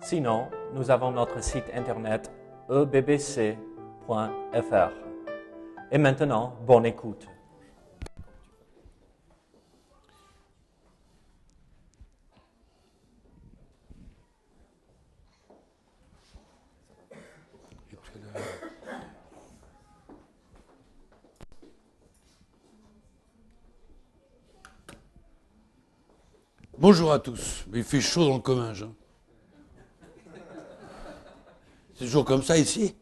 Sinon, nous avons notre site internet ebbc.fr. Et maintenant, bonne écoute. Bonjour à tous. Il fait chaud dans le Comminges. hein. C'est toujours comme ça ici.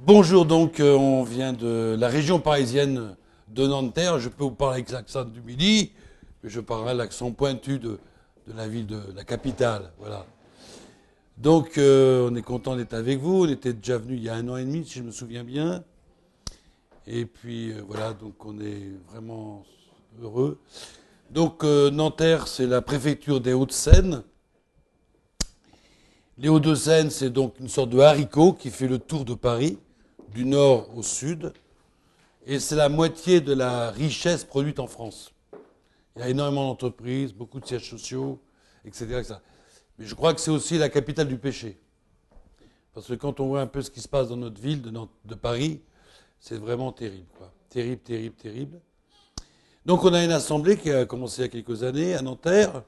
Bonjour donc, euh, on vient de la région parisienne de Nanterre. Je peux vous parler avec l'accent du midi, mais je parlerai l'accent pointu de, de la ville de la capitale. Voilà. Donc euh, on est content d'être avec vous. On était déjà venu il y a un an et demi, si je me souviens bien. Et puis euh, voilà, donc on est vraiment heureux. Donc Nanterre, c'est la préfecture des Hauts-de-Seine. Les Hauts-de-Seine, c'est donc une sorte de haricot qui fait le tour de Paris, du nord au sud. Et c'est la moitié de la richesse produite en France. Il y a énormément d'entreprises, beaucoup de sièges sociaux, etc. Mais je crois que c'est aussi la capitale du péché. Parce que quand on voit un peu ce qui se passe dans notre ville de, de Paris, c'est vraiment terrible. Quoi. Terrible, terrible, terrible. Donc on a une assemblée qui a commencé il y a quelques années à Nanterre.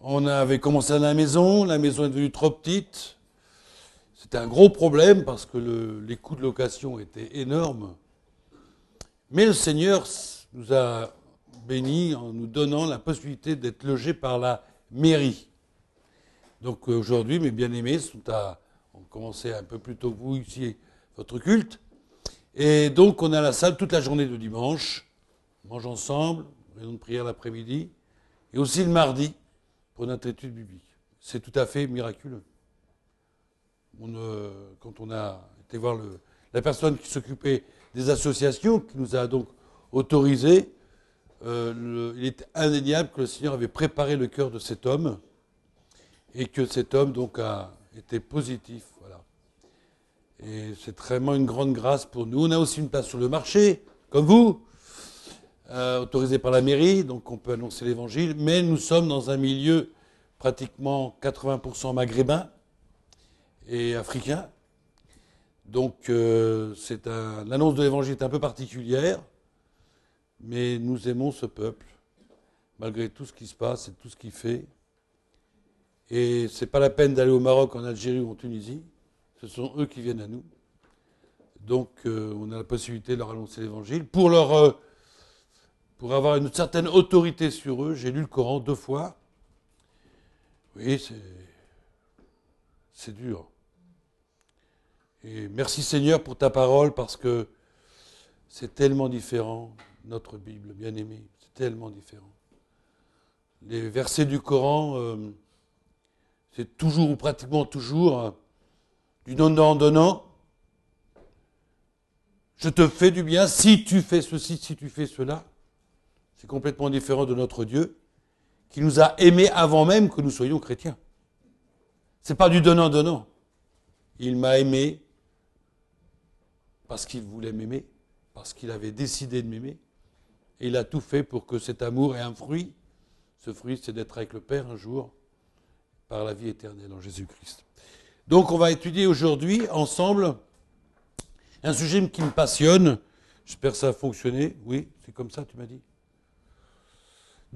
On avait commencé à la maison, la maison est devenue trop petite. C'était un gros problème parce que le- les coûts de location étaient énormes. Mais le Seigneur nous a bénis en nous donnant la possibilité d'être logés par la mairie. Donc euh, aujourd'hui, mes bien-aimés sont à, ont commencé un peu plus tôt que vous ici votre culte. Et donc on à la salle toute la journée de dimanche. On mange ensemble, réunion de prière l'après-midi, et aussi le mardi pour notre étude biblique. C'est tout à fait miraculeux. Euh, quand on a été voir la personne qui s'occupait des associations, qui nous a donc autorisé, euh, le- il est indéniable que le Seigneur avait préparé le cœur de cet homme et que cet homme donc a été positif. Et c'est vraiment une grande grâce pour nous. On a aussi une place sur le marché, comme vous, euh, autorisé par la mairie, donc on peut annoncer l'évangile, mais nous sommes dans un milieu pratiquement 80% maghrébin et africain. Donc euh, l'annonce de l'évangile est un peu particulière, mais nous aimons ce peuple, malgré tout ce qui se passe et tout ce qu'il fait. Et c'est pas la peine d'aller au Maroc, en Algérie ou en Tunisie. Ce sont eux qui viennent à nous. Donc euh, on a la possibilité de leur annoncer l'évangile. Pour leur pour avoir une certaine autorité sur eux, j'ai lu le Coran deux fois. Oui, c'est dur. Et merci Seigneur pour ta parole parce que c'est tellement différent, notre Bible, bien aimée, c'est tellement différent. Les versets du Coran, euh, c'est toujours ou pratiquement toujours du donnant-donnant. Je te fais du bien si tu fais ceci, si tu fais cela. Complètement différent de notre Dieu qui nous a aimés avant même que nous soyons chrétiens. C'est pas du donnant-donnant. Il m'a aimé parce qu'il voulait m'aimer, parce qu'il avait décidé de m'aimer. Et il a tout fait pour que cet amour ait un fruit. Ce fruit, c'est d'être avec le Père un jour, par la vie éternelle en Jésus-Christ. Donc on va étudier aujourd'hui ensemble un sujet qui me passionne. J'espère que ça a fonctionné. Oui, c'est comme ça, tu m'as dit.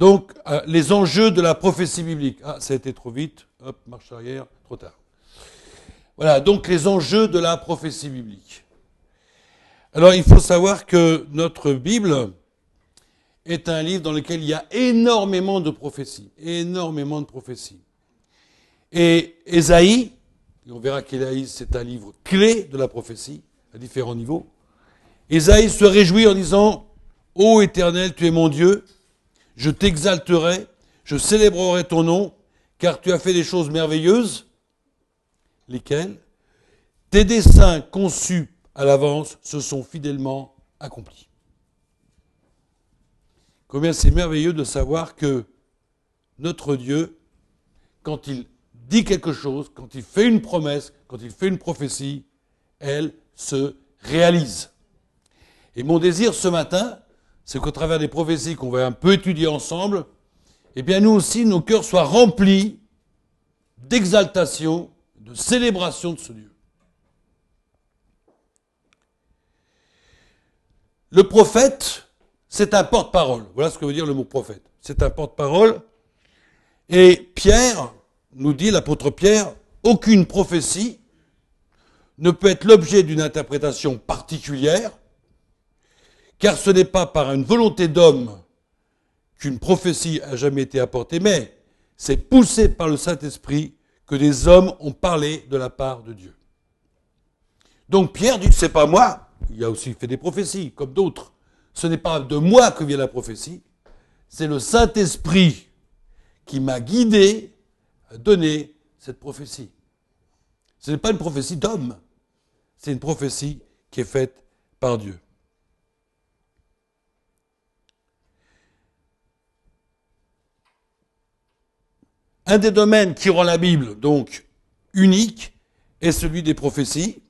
Donc, euh, les enjeux de la prophétie biblique. Ah, ça a été trop vite. Hop, marche arrière, trop tard. Voilà, donc les enjeux de la prophétie biblique. Alors, il faut savoir que notre Bible est un livre dans lequel il y a énormément de prophéties. Énormément de prophéties. Et Ésaïe, et on verra qu'Ésaïe, c'est un livre clé de la prophétie, à différents niveaux. Ésaïe se réjouit en disant Ô Éternel, tu es mon Dieu, je t'exalterai, je célébrerai ton nom, car tu as fait des choses merveilleuses. Lesquelles? Tes desseins conçus à l'avance se sont fidèlement accomplis. Combien c'est merveilleux de savoir que notre Dieu, quand il dit quelque chose, quand il fait une promesse, quand il fait une prophétie, elle se réalise. Et mon désir ce matin, c'est qu'au travers des prophéties qu'on va un peu étudier ensemble, eh bien nous aussi, nos cœurs soient remplis d'exaltation, de célébration de ce Dieu. Le prophète, c'est un porte-parole. Voilà ce que veut dire le mot prophète. C'est un porte-parole. Et Pierre, nous dit l'apôtre Pierre, aucune prophétie ne peut être l'objet d'une interprétation particulière, car ce n'est pas par une volonté d'homme qu'une prophétie a jamais été apportée, mais c'est poussé par le Saint-Esprit que des hommes ont parlé de la part de Dieu. Donc Pierre dit, c'est pas moi, il a aussi fait des prophéties, comme d'autres. Ce n'est pas de moi que vient la prophétie, c'est le Saint-Esprit qui m'a guidé à donner cette prophétie. Ce n'est pas une prophétie d'homme, c'est une prophétie qui est faite par Dieu. Un des domaines qui rend la Bible donc unique est celui des prophéties.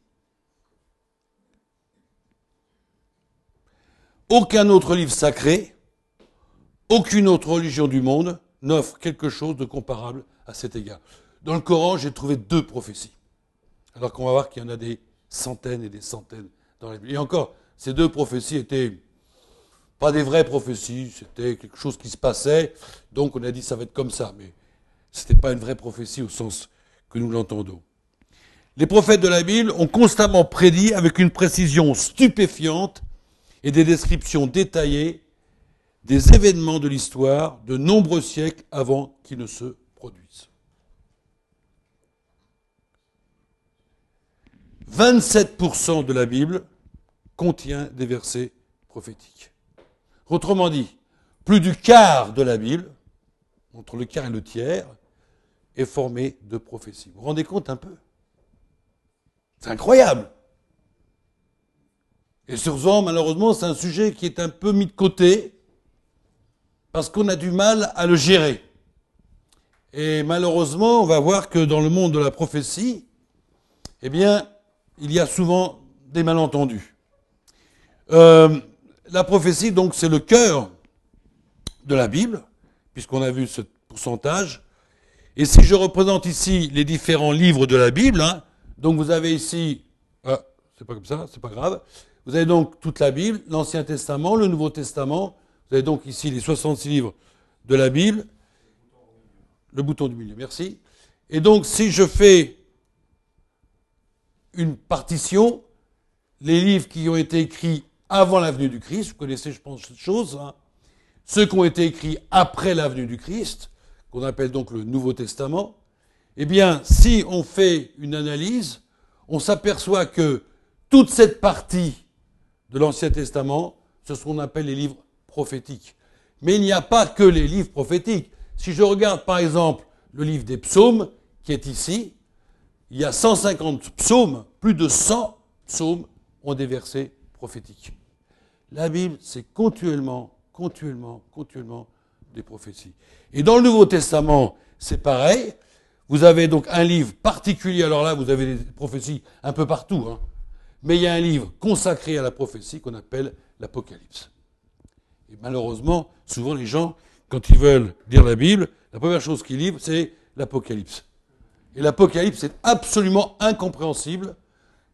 Aucun autre livre sacré, aucune autre religion du monde n'offre quelque chose de comparable à cet égard. Dans le Coran, j'ai trouvé deux prophéties. Alors qu'on va voir qu'il y en a des centaines et des centaines dans la Bible. Et encore, ces deux prophéties étaient pas des vraies prophéties, c'était quelque chose qui se passait, donc on a dit ça va être comme ça, ce n'était pas une vraie prophétie au sens que nous l'entendons. Les prophètes de la Bible ont constamment prédit avec une précision stupéfiante et des descriptions détaillées des événements de l'histoire de nombreux siècles avant qu'ils ne se produisent. 27% de la Bible contient des versets prophétiques. Autrement dit, plus du quart de la Bible, entre le quart et le tiers, formé de prophéties. Vous vous rendez compte un peu? C'est incroyable. Et souvent, malheureusement, c'est un sujet qui est un peu mis de côté parce qu'on a du mal à le gérer. Et malheureusement, on va voir que dans le monde de la prophétie, eh bien, il y a souvent des malentendus. Euh, la prophétie, donc, c'est le cœur de la Bible, puisqu'on a vu ce pourcentage. Et si je représente ici les différents livres de la Bible, hein, donc vous avez ici, ah, c'est pas comme ça, c'est pas grave. Vous avez donc toute la Bible, l'Ancien Testament, le Nouveau Testament. Vous avez donc ici les 66 livres de la Bible. Le bouton du milieu, merci. Et donc, si je fais une partition, les livres qui ont été écrits avant l'avenue du Christ, vous connaissez, je pense, cette chose, hein, ceux qui ont été écrits après l'avenue du Christ, qu'on appelle donc le Nouveau Testament, eh bien, si on fait une analyse, on s'aperçoit que toute cette partie de l'Ancien Testament, c'est ce qu'on appelle les livres prophétiques. Mais il n'y a pas que les livres prophétiques. Si je regarde par exemple le livre des psaumes, qui est ici, il y a 150 psaumes, plus de 100 psaumes ont des versets prophétiques. La Bible, c'est continuellement, continuellement, continuellement des prophéties. Et dans le Nouveau Testament, c'est pareil. Vous avez donc un livre particulier, alors là, vous avez des prophéties un peu partout. Hein mais il y a un livre consacré à la prophétie qu'on appelle l'Apocalypse. Et malheureusement, souvent les gens, quand ils veulent lire la Bible, la première chose qu'ils lisent, c'est l'Apocalypse. Et l'Apocalypse est absolument incompréhensible,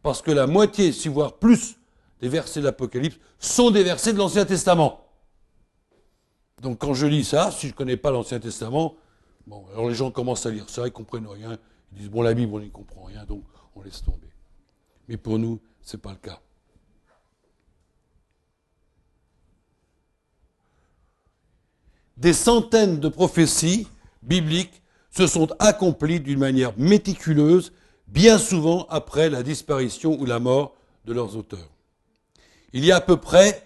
parce que la moitié, si voire plus, des versets de l'Apocalypse sont des versets de l'Ancien Testament. Donc quand je lis ça, si je ne connais pas l'Ancien Testament, bon, alors les gens commencent à lire ça, ils comprennent rien, ils disent bon la Bible on n'y comprend rien, donc on laisse tomber. Mais pour nous, ce n'est pas le cas. Des centaines de prophéties bibliques se sont accomplies d'une manière méticuleuse, bien souvent après la disparition ou la mort de leurs auteurs. Il y a à peu près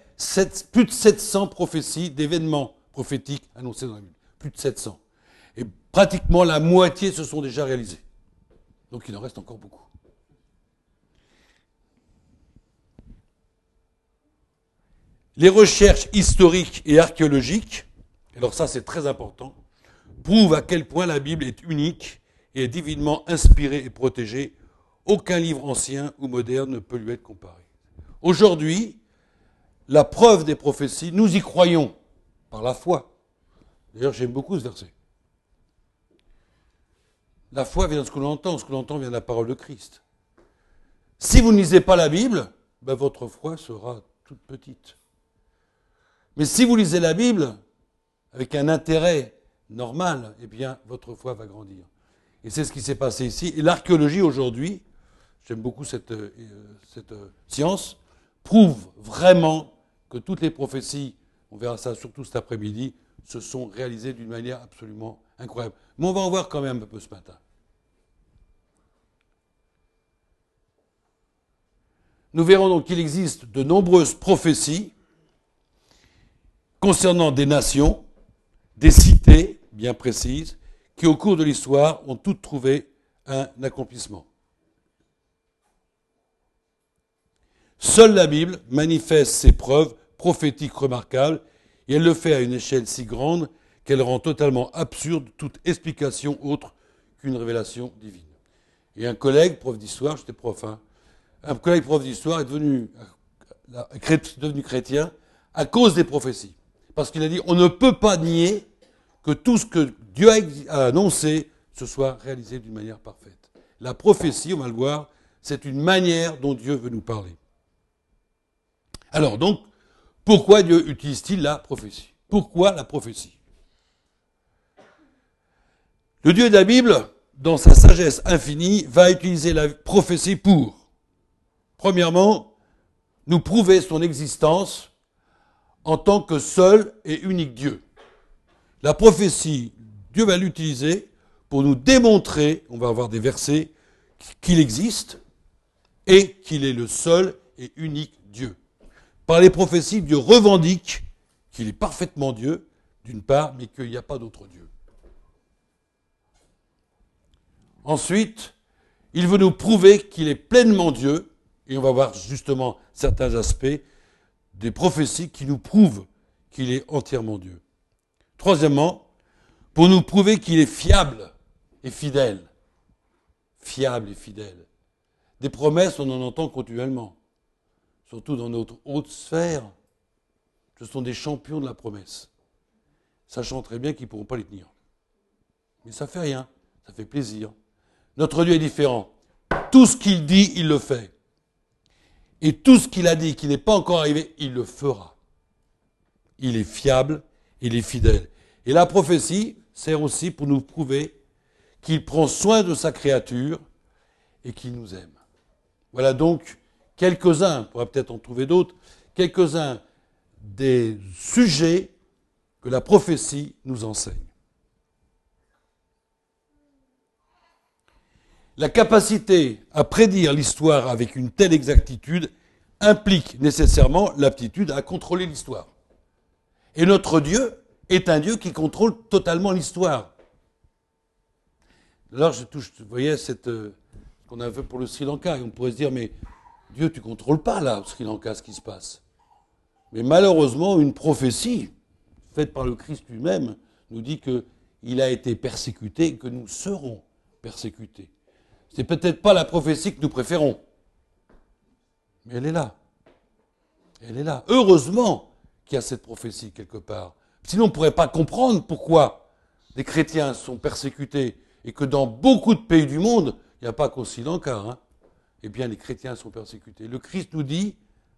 plus de 700 prophéties d'événements prophétiques annoncés dans la Bible. Plus de 700. Et pratiquement la moitié se sont déjà réalisés. Donc il en reste encore beaucoup. Les recherches historiques et archéologiques, alors ça c'est très important, prouvent à quel point la Bible est unique et est divinement inspirée et protégée. Aucun livre ancien ou moderne ne peut lui être comparé. Aujourd'hui, la preuve des prophéties, nous y croyons par la foi. D'ailleurs, j'aime beaucoup ce verset. La foi vient de ce que l'on entend, ce que l'on entend vient de la parole de Christ. Si vous ne lisez pas la Bible, ben votre foi sera toute petite. Mais si vous lisez la Bible avec un intérêt normal, eh bien, votre foi va grandir. Et c'est ce qui s'est passé ici. Et l'archéologie aujourd'hui, j'aime beaucoup cette, euh, euh, science, prouve vraiment que toutes les prophéties, on verra ça surtout cet après-midi, se sont réalisées d'une manière absolument incroyable. Mais on va en voir quand même un peu ce matin. Nous verrons donc qu'il existe de nombreuses prophéties concernant des nations, des cités bien précises, qui au cours de l'histoire ont toutes trouvé un accomplissement. Seule la Bible manifeste ses preuves prophétiques remarquables, et elle le fait à une échelle si grande qu'elle rend totalement absurde toute explication autre qu'une révélation divine. Et un collègue, prof d'histoire, j'étais prof, hein, un collègue prof d'histoire est devenu, devenu chrétien à cause des prophéties. Parce qu'il a dit, on ne peut pas nier que tout ce que Dieu a annoncé se soit réalisé d'une manière parfaite. La prophétie, on va le voir, c'est une manière dont Dieu veut nous parler. Alors donc, pourquoi Dieu utilise-t-il la prophétie? Pourquoi la prophétie? Le Dieu de la Bible, dans sa sagesse infinie, va utiliser la prophétie pour, premièrement, nous prouver son existence en tant que seul et unique Dieu. La prophétie, Dieu va l'utiliser pour nous démontrer, on va avoir des versets, qu'il existe et qu'il est le seul et unique Dieu. Par les prophéties, Dieu revendique qu'il est parfaitement Dieu, d'une part, mais qu'il n'y a pas d'autre Dieu. Ensuite, il veut nous prouver qu'il est pleinement Dieu, et on va voir justement certains aspects des prophéties qui nous prouvent qu'il est entièrement Dieu. Troisièmement, pour nous prouver qu'il est fiable et fidèle. Fiable et fidèle. Des promesses, on en entend continuellement surtout dans notre haute sphère, ce sont des champions de la promesse, sachant très bien qu'ils ne pourront pas les tenir. Mais ça fait rien, ça fait plaisir. Notre Dieu est différent. Tout ce qu'il dit, il le fait. Et tout ce qu'il a dit qui n'est pas encore arrivé, il le fera. Il est fiable, il est fidèle. Et la prophétie sert aussi pour nous prouver qu'il prend soin de sa créature et qu'il nous aime. Voilà donc quelques-uns, on pourra peut-être en trouver d'autres, quelques-uns des sujets que la prophétie nous enseigne. La capacité à prédire l'histoire avec une telle exactitude implique nécessairement l'aptitude à contrôler l'histoire. Et notre Dieu est un Dieu qui contrôle totalement l'histoire. Alors, je touche, vous voyez, cette, euh, ce qu'on a fait pour le Sri Lanka, et on pourrait se dire, mais Dieu, tu ne contrôles pas là, au Sri Lanka, ce qui se passe. Mais malheureusement, une prophétie faite par le Christ lui-même nous dit qu'il a été persécuté et que nous serons persécutés. C'est peut-être pas la prophétie que nous préférons, mais elle est là. Elle est là. Heureusement qu'il y a cette prophétie quelque part. Sinon, on ne pourrait pas comprendre pourquoi les chrétiens sont persécutés et que dans beaucoup de pays du monde, il n'y a pas qu'au Sri Lanka, hein, eh bien les chrétiens sont persécutés. Le Christ nous dit,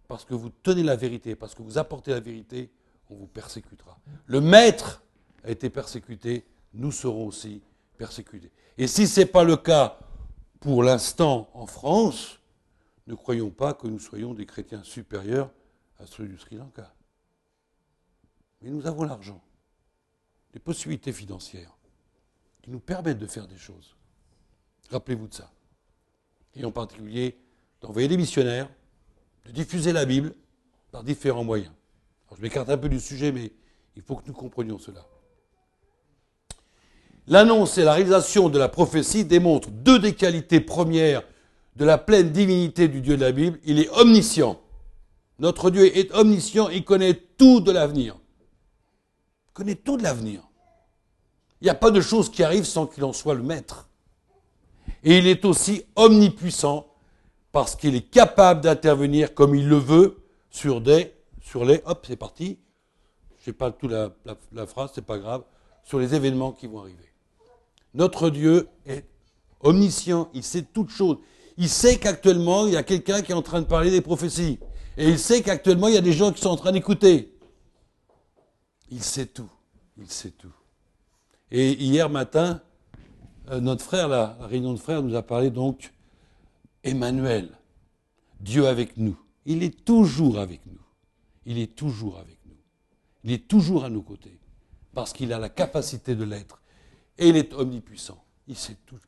parce que vous tenez la vérité, parce que vous apportez la vérité, on vous persécutera. Le maître a été persécuté, nous serons aussi persécutés. Et si ce n'est pas le cas pour l'instant en France, ne croyons pas que nous soyons des chrétiens supérieurs à ceux du Sri Lanka. Mais nous avons l'argent, des possibilités financières qui nous permettent de faire des choses. Rappelez-vous de ça et en particulier d'envoyer des missionnaires, de diffuser la Bible par différents moyens. je m'écarte un peu du sujet, mais il faut que nous comprenions cela. L'annonce et la réalisation de la prophétie démontrent deux des qualités premières de la pleine divinité du Dieu de la Bible. Il est omniscient. Notre Dieu est omniscient, il connaît tout de l'avenir. Il connaît tout de l'avenir. Il n'y a pas de chose qui arrive sans qu'il en soit le maître. Et il est aussi omnipuissant parce qu'il est capable d'intervenir comme il le veut sur des, sur les, hop, c'est parti. Je n'ai pas tout la, la, la phrase, c'est pas grave, sur les événements qui vont arriver. Notre Dieu est omniscient, il sait toutes choses. Il sait qu'actuellement, il y a quelqu'un qui est en train de parler des prophéties. Et il sait qu'actuellement, il y a des gens qui sont en train d'écouter. Il sait tout. Il sait tout. Et hier matin, euh, notre frère, la, réunion de frères, nous a parlé donc Emmanuel, Dieu avec nous. Il est toujours avec nous. Il est toujours avec nous. Il est toujours à nos côtés. Parce qu'il a la capacité de l'être. Et il est omnipuissant.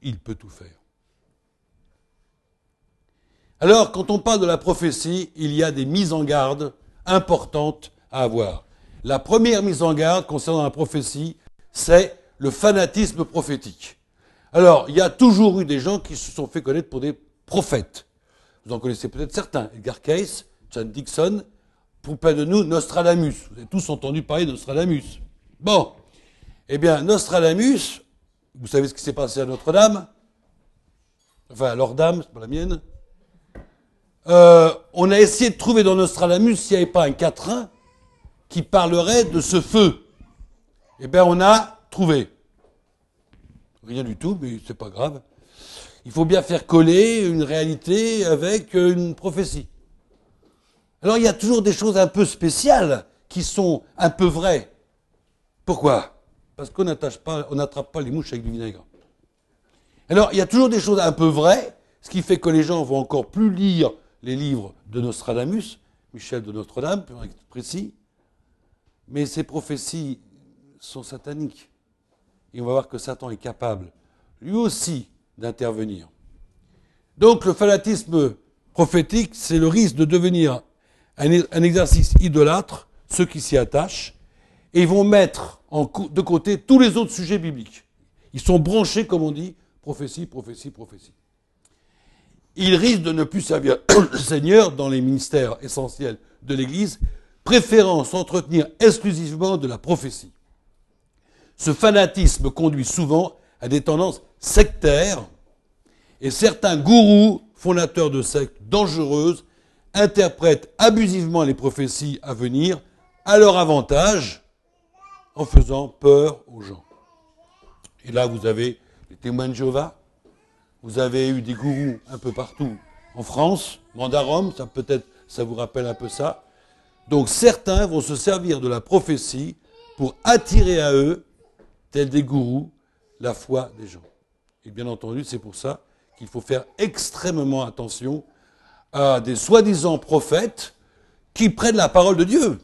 Il, peut tout faire. Alors, quand on parle de la prophétie, il y a des mises en garde importantes à avoir. La première mise en garde concernant la prophétie, c'est le fanatisme prophétique. Alors, il y a toujours eu des gens qui se sont fait connaître pour des prophètes. Vous en connaissez peut-être certains. Edgar Cayce, John Dixon, pour de nous, Nostradamus. Vous avez tous entendu parler de Nostradamus. Bon. Eh bien, Nostradamus, vous savez ce qui s'est passé à Notre-Dame? Enfin, à Leur-Dame, c'est pas la mienne. Euh, on a essayé de trouver dans Nostradamus s'il n'y avait pas un quatrain qui parlerait de ce feu. Eh bien, on a trouvé. Rien du tout, mais c'est pas grave. Il faut bien faire coller une réalité avec une prophétie. Alors, il y a toujours des choses un peu spéciales qui sont un peu vraies. Pourquoi? Parce qu'on n'attrape pas, pas les mouches avec du vinaigre. Alors, il y a toujours des choses un peu vraies, ce qui fait que les gens vont encore plus lire les livres de Nostradamus, Michel de Notre-Dame, plus précis, mais ces prophéties sont sataniques. Et on va voir que Satan est capable, lui aussi, d'intervenir. Donc le fanatisme prophétique, c'est le risque de devenir un, exercice idolâtre, ceux qui s'y attachent, et ils vont mettre de côté tous les autres sujets bibliques. Ils sont branchés, comme on dit, prophétie, prophétie, prophétie il risque de ne plus servir le Seigneur dans les ministères essentiels de l'Église, préférant s'entretenir exclusivement de la prophétie. Ce fanatisme conduit souvent à des tendances sectaires et certains gourous, fondateurs de sectes dangereuses, interprètent abusivement les prophéties à venir à leur avantage en faisant peur aux gens. Et là, vous avez les témoins de Jéhovah, vous avez eu des gourous un peu partout en France, Mandarom, ça peut-être ça vous rappelle un peu ça. Donc certains vont se servir de la prophétie pour attirer à eux, tels des gourous, la foi des gens. Et bien entendu, c'est pour ça qu'il faut faire extrêmement attention à des soi-disant prophètes qui prennent la parole de Dieu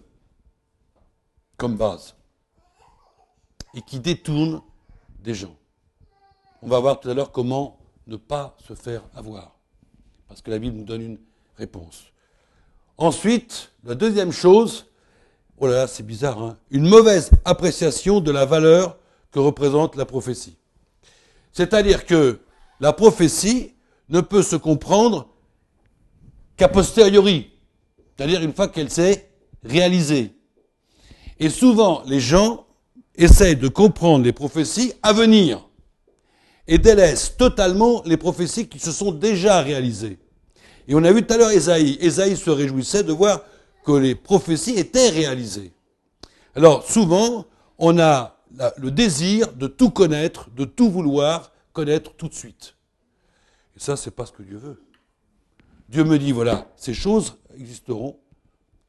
comme base et qui détournent des gens. On va voir tout à l'heure comment ne pas se faire avoir. Parce que la Bible nous donne une réponse. Ensuite, la deuxième chose, oh là là, c'est bizarre, hein, une mauvaise appréciation de la valeur que représente la prophétie. C'est-à-dire que la prophétie ne peut se comprendre qu'a posteriori, c'est-à-dire une fois qu'elle s'est réalisée. Et souvent, les gens essayent de comprendre les prophéties à venir et délaisse totalement les prophéties qui se sont déjà réalisées. Et on a vu tout à l'heure Esaïe. Esaïe se réjouissait de voir que les prophéties étaient réalisées. Alors souvent, on a le désir de tout connaître, de tout vouloir connaître tout de suite. Et ça, c'est pas ce que Dieu veut. Dieu me dit, voilà, ces choses existeront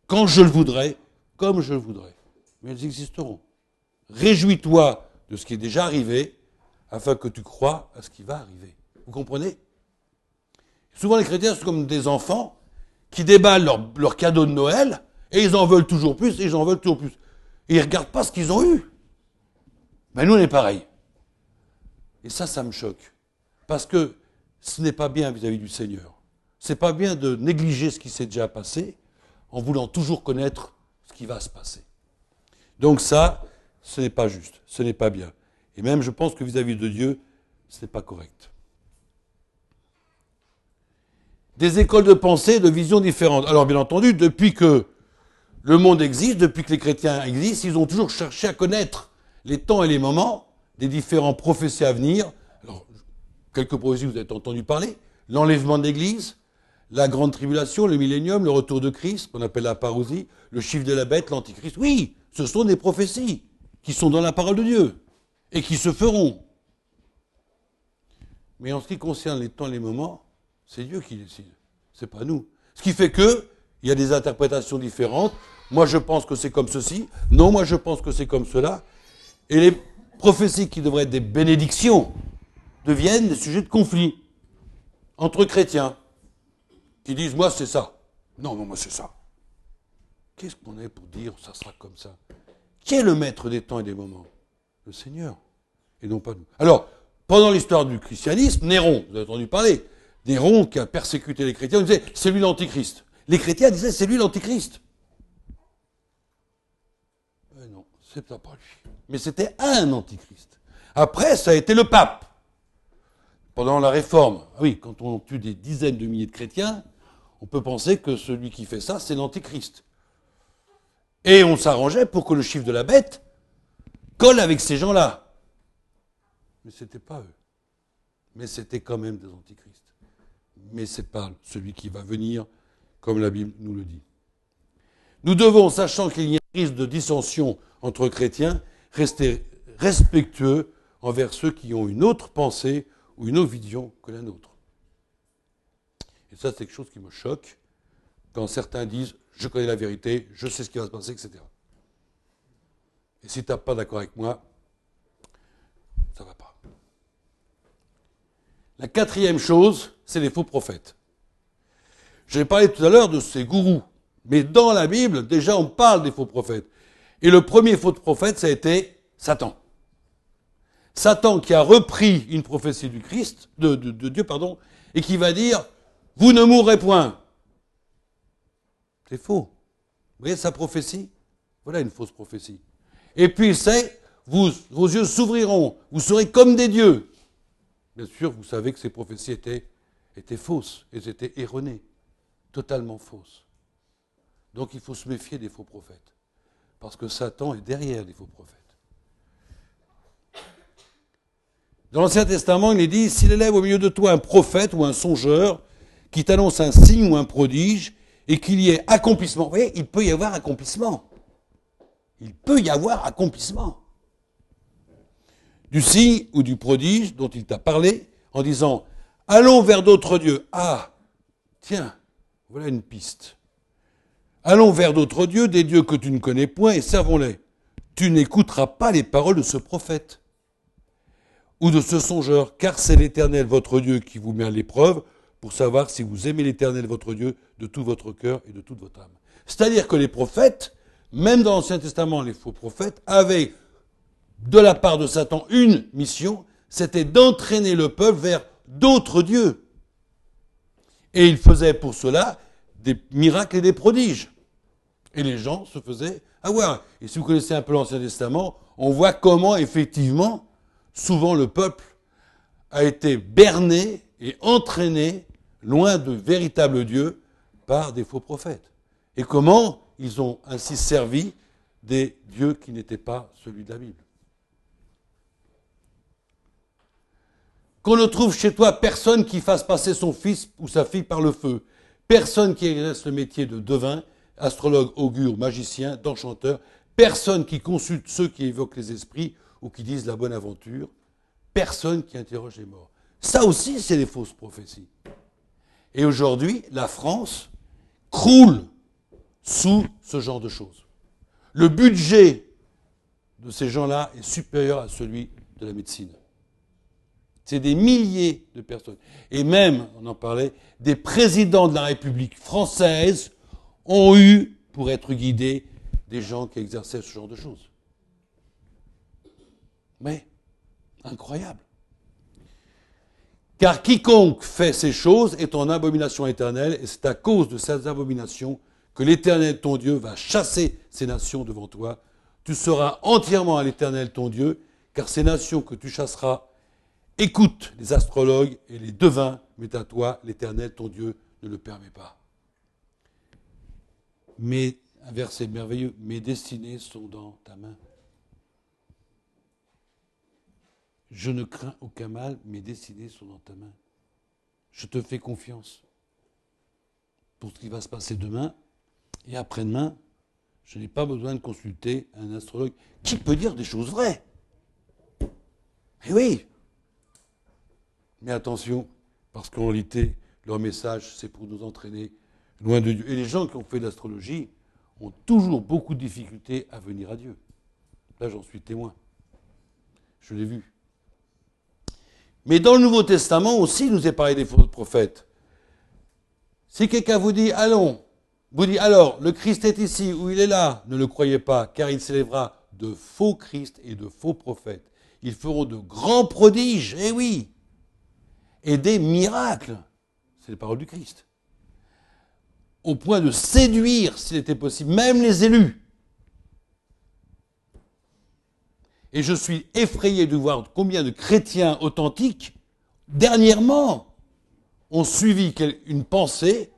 quand je le voudrais, comme je le voudrais. Mais elles existeront. Réjouis-toi de ce qui est déjà arrivé afin que tu crois à ce qui va arriver. Vous comprenez? Souvent les chrétiens sont comme des enfants qui déballent leur, leur cadeau de Noël et ils en veulent toujours plus et ils en veulent toujours plus. Et ils ne regardent pas ce qu'ils ont eu. Mais nous, on est pareil. Et ça, ça me choque. Parce que ce n'est pas bien vis-à-vis du Seigneur. Ce n'est pas bien de négliger ce qui s'est déjà passé en voulant toujours connaître ce qui va se passer. Donc ça, ce n'est pas juste, ce n'est pas bien. Et même, je pense que vis-à-vis de Dieu, ce n'est pas correct. Des écoles de pensée, de visions différentes. Alors, bien entendu, depuis que le monde existe, depuis que les chrétiens existent, ils ont toujours cherché à connaître les temps et les moments des différents prophéties à venir. Alors, quelques prophéties, vous avez entendu parler. L'enlèvement de l'Église, la grande tribulation, le millénium, le retour de Christ, qu'on appelle la parousie, le chiffre de la bête, l'antichrist. Oui, ce sont des prophéties qui sont dans la parole de Dieu et qui se feront. Mais en ce qui concerne les temps et les moments, c'est Dieu qui décide. C'est pas nous. Ce qui fait que il y a des interprétations différentes. Moi, je pense que c'est comme ceci. Non, moi, je pense que c'est comme cela. Et les prophéties qui devraient être des bénédictions deviennent des sujets de conflit entre chrétiens qui disent moi c'est ça. Non, non, moi c'est ça. Qu'est-ce qu'on est pour dire ça sera comme ça? Qui est le maître des temps et des moments? Le Seigneur, et non pas nous. Alors, pendant l'histoire du christianisme, Néron, vous avez entendu parler, Néron qui a persécuté les chrétiens, on disait c'est lui l'antichrist. Les chrétiens disaient c'est lui l'antichrist. Mais non, c'est pas lui. Mais c'était un antichrist. Après, ça a été le pape. Pendant la réforme, ah oui, quand on tue des dizaines de milliers de chrétiens, on peut penser que celui qui fait ça, c'est l'antichrist. Et on s'arrangeait pour que le chiffre de la bête colle avec ces gens-là. Mais ce n'était pas eux. Mais c'était quand même des antichrists. Mais ce n'est pas celui qui va venir, comme la Bible nous le dit. Nous devons, sachant qu'il y a un risque de dissension entre chrétiens, rester respectueux envers ceux qui ont une autre pensée ou une autre vision que la nôtre. Et ça, c'est quelque chose qui me choque quand certains disent Je connais la vérité, je sais ce qui va se passer, etc. Et si tu n'es pas d'accord avec moi, ça ne va pas. La quatrième chose, c'est les faux prophètes. J'ai parlé tout à l'heure de ces gourous, mais dans la Bible, déjà, on parle des faux prophètes. Et le premier faux prophète, ça a été Satan. Satan qui a repris une prophétie du Christ, de, Dieu, pardon, et qui va dire vous ne mourrez point. C'est faux. Vous voyez sa prophétie? Voilà une fausse prophétie. Et puis c'est, vous, vos yeux s'ouvriront, vous serez comme des dieux. Bien sûr, vous savez que ces prophéties étaient fausses, elles étaient erronées, totalement fausses. Donc il faut se méfier des faux prophètes, parce que Satan est derrière les faux prophètes. Dans l'Ancien Testament, il est dit, s'il élève au milieu de toi un prophète ou un songeur, qui t'annonce un signe ou un prodige et qu'il y ait accomplissement. Vous voyez, il peut y avoir accomplissement. Il peut y avoir accomplissement. Du signe ou du prodige dont il t'a parlé en disant Allons vers d'autres dieux. Ah, tiens, voilà une piste. Allons vers d'autres dieux, des dieux que tu ne connais point, et servons-les. Tu n'écouteras pas les paroles de ce prophète ou de ce songeur, car c'est l'Éternel votre Dieu qui vous met à l'épreuve pour savoir si vous aimez l'Éternel votre Dieu de tout votre cœur et de toute votre âme. C'est-à-dire que les prophètes, même dans l'Ancien Testament, les faux prophètes, avaient de la part de Satan une mission, c'était d'entraîner le peuple vers d'autres dieux. Et il faisait pour cela des miracles et des prodiges. Et les gens se faisaient avoir. Et si vous connaissez un peu l'Ancien Testament, on voit comment effectivement, souvent le peuple a été berné et entraîné loin de véritables dieux par des faux prophètes. Et comment ils ont ainsi servi des dieux qui n'étaient pas celui de la Bible. Qu'on ne trouve chez toi personne qui fasse passer son fils ou sa fille par le feu, personne qui exerce le métier de devin, astrologue, augure, magicien, d'enchanteur, personne qui consulte ceux qui évoquent les esprits ou qui disent la bonne aventure, personne qui interroge les morts. Ça aussi, c'est des fausses prophéties. Et aujourd'hui, la France croule sous ce genre de choses. Le budget de ces gens-là est supérieur à celui de la médecine. C'est des milliers de personnes. Et même, on en parlait, des présidents de la République française ont eu, pour être guidés, des gens qui exerçaient ce genre de choses. Mais, incroyable. Car quiconque fait ces choses est en abomination éternelle, et c'est à cause de ces abominations que l'Éternel ton Dieu va chasser ces nations devant toi. Tu seras entièrement à l'Éternel ton Dieu, car ces nations que tu chasseras écoutent les astrologues et les devins, mais à toi, l'Éternel, ton Dieu, ne le permet pas. Mais, un verset merveilleux, mes destinées sont dans ta main. Je ne crains aucun mal, mes destinées sont dans ta main. Je te fais confiance pour ce qui va se passer demain et après-demain. Je n'ai pas besoin de consulter un astrologue qui peut dire des choses vraies. Eh oui. Mais attention, parce qu'en réalité, leur message, c'est pour nous entraîner loin de Dieu. Et les gens qui ont fait l'astrologie ont toujours beaucoup de difficultés à venir à Dieu. Là, j'en suis témoin. Je l'ai vu. Mais dans le Nouveau Testament aussi, il nous est parlé des faux prophètes. Si quelqu'un vous dit, allons, vous dit, alors, le Christ est ici ou il est là, ne le croyez pas, car il s'élèvera de faux Christ et de faux prophètes. Ils feront de grands prodiges, eh oui, et des miracles. C'est les paroles du Christ. Au point de séduire, s'il était possible, même les élus. Et je suis effrayé de voir combien de chrétiens authentiques, dernièrement, ont suivi une pensée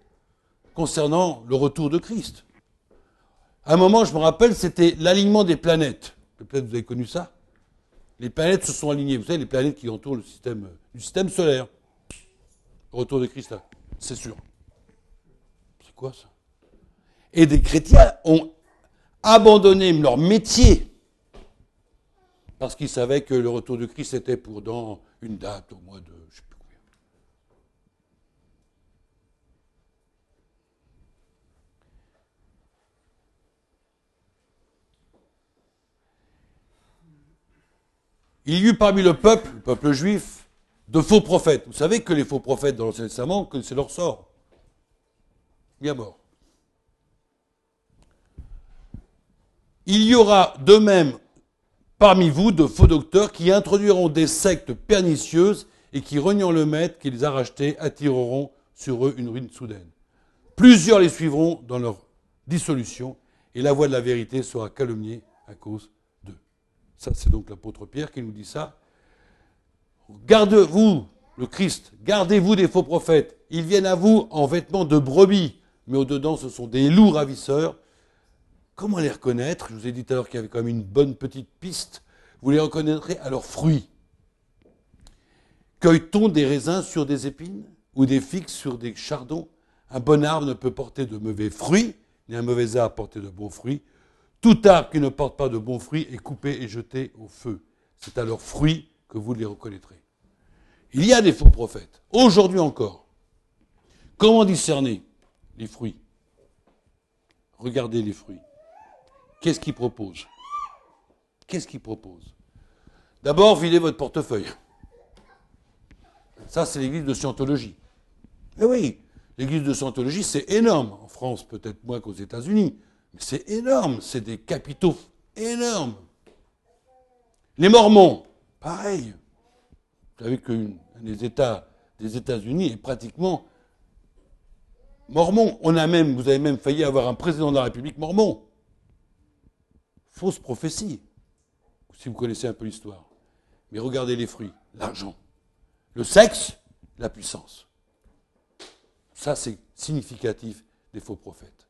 concernant le retour de Christ. À un moment, je me rappelle, c'était l'alignement des planètes. Peut-être vous avez connu ça. Les planètes se sont alignées. Vous savez, les planètes qui entourent le système, le système solaire. Retour de Christ, c'est sûr. Quoi ça? Et des chrétiens ont abandonné leur métier parce qu'il savait que le retour de Christ était pour dans une date au mois de je. Il y eut parmi le peuple, le peuple juif, de faux prophètes. Vous savez que les faux prophètes dans l'Ancien Testament, que c'est leur sort. Il y aura de même parmi vous de faux docteurs qui introduiront des sectes pernicieuses et qui, reniant le maître qu'ils a racheté, attireront sur eux une ruine soudaine. Plusieurs les suivront dans leur dissolution et la voie de la vérité sera calomniée à cause d'eux. Ça, c'est donc l'apôtre Pierre qui nous dit ça. Gardez-vous, le Christ, gardez-vous des faux prophètes. Ils viennent à vous en vêtements de brebis, mais au-dedans, ce sont des loups ravisseurs Comment les reconnaître? Je vous ai dit tout à l'heure qu'il y avait quand même une bonne petite piste. Vous les reconnaîtrez à leurs fruits. Cueille-t-on des raisins sur des épines ou des figues sur des chardons? Un bon arbre ne peut porter de mauvais fruits, ni un mauvais arbre porter de bons fruits. Tout arbre qui ne porte pas de bons fruits est coupé et jeté au feu. C'est à leurs fruits que vous les reconnaîtrez. Il y a des faux prophètes, aujourd'hui encore. Comment discerner? Les fruits Regardez les fruits. Qu'est-ce qu'il propose Qu'est-ce qu'il propose D'abord, videz votre portefeuille. Ça, c'est l'église de Scientologie. Eh oui, l'église de Scientologie, c'est énorme. En France, peut-être moins qu'aux États-Unis. Mais c'est énorme. C'est des capitaux énormes. Les Mormons, pareil. Vous savez qu'un des États des États-Unis est pratiquement mormon. On a même, vous avez même failli avoir un président de la République mormon fausse prophétie, si vous connaissez un peu l'histoire. Mais regardez les fruits, l'argent, le sexe, la puissance. Ça, c'est significatif des faux prophètes.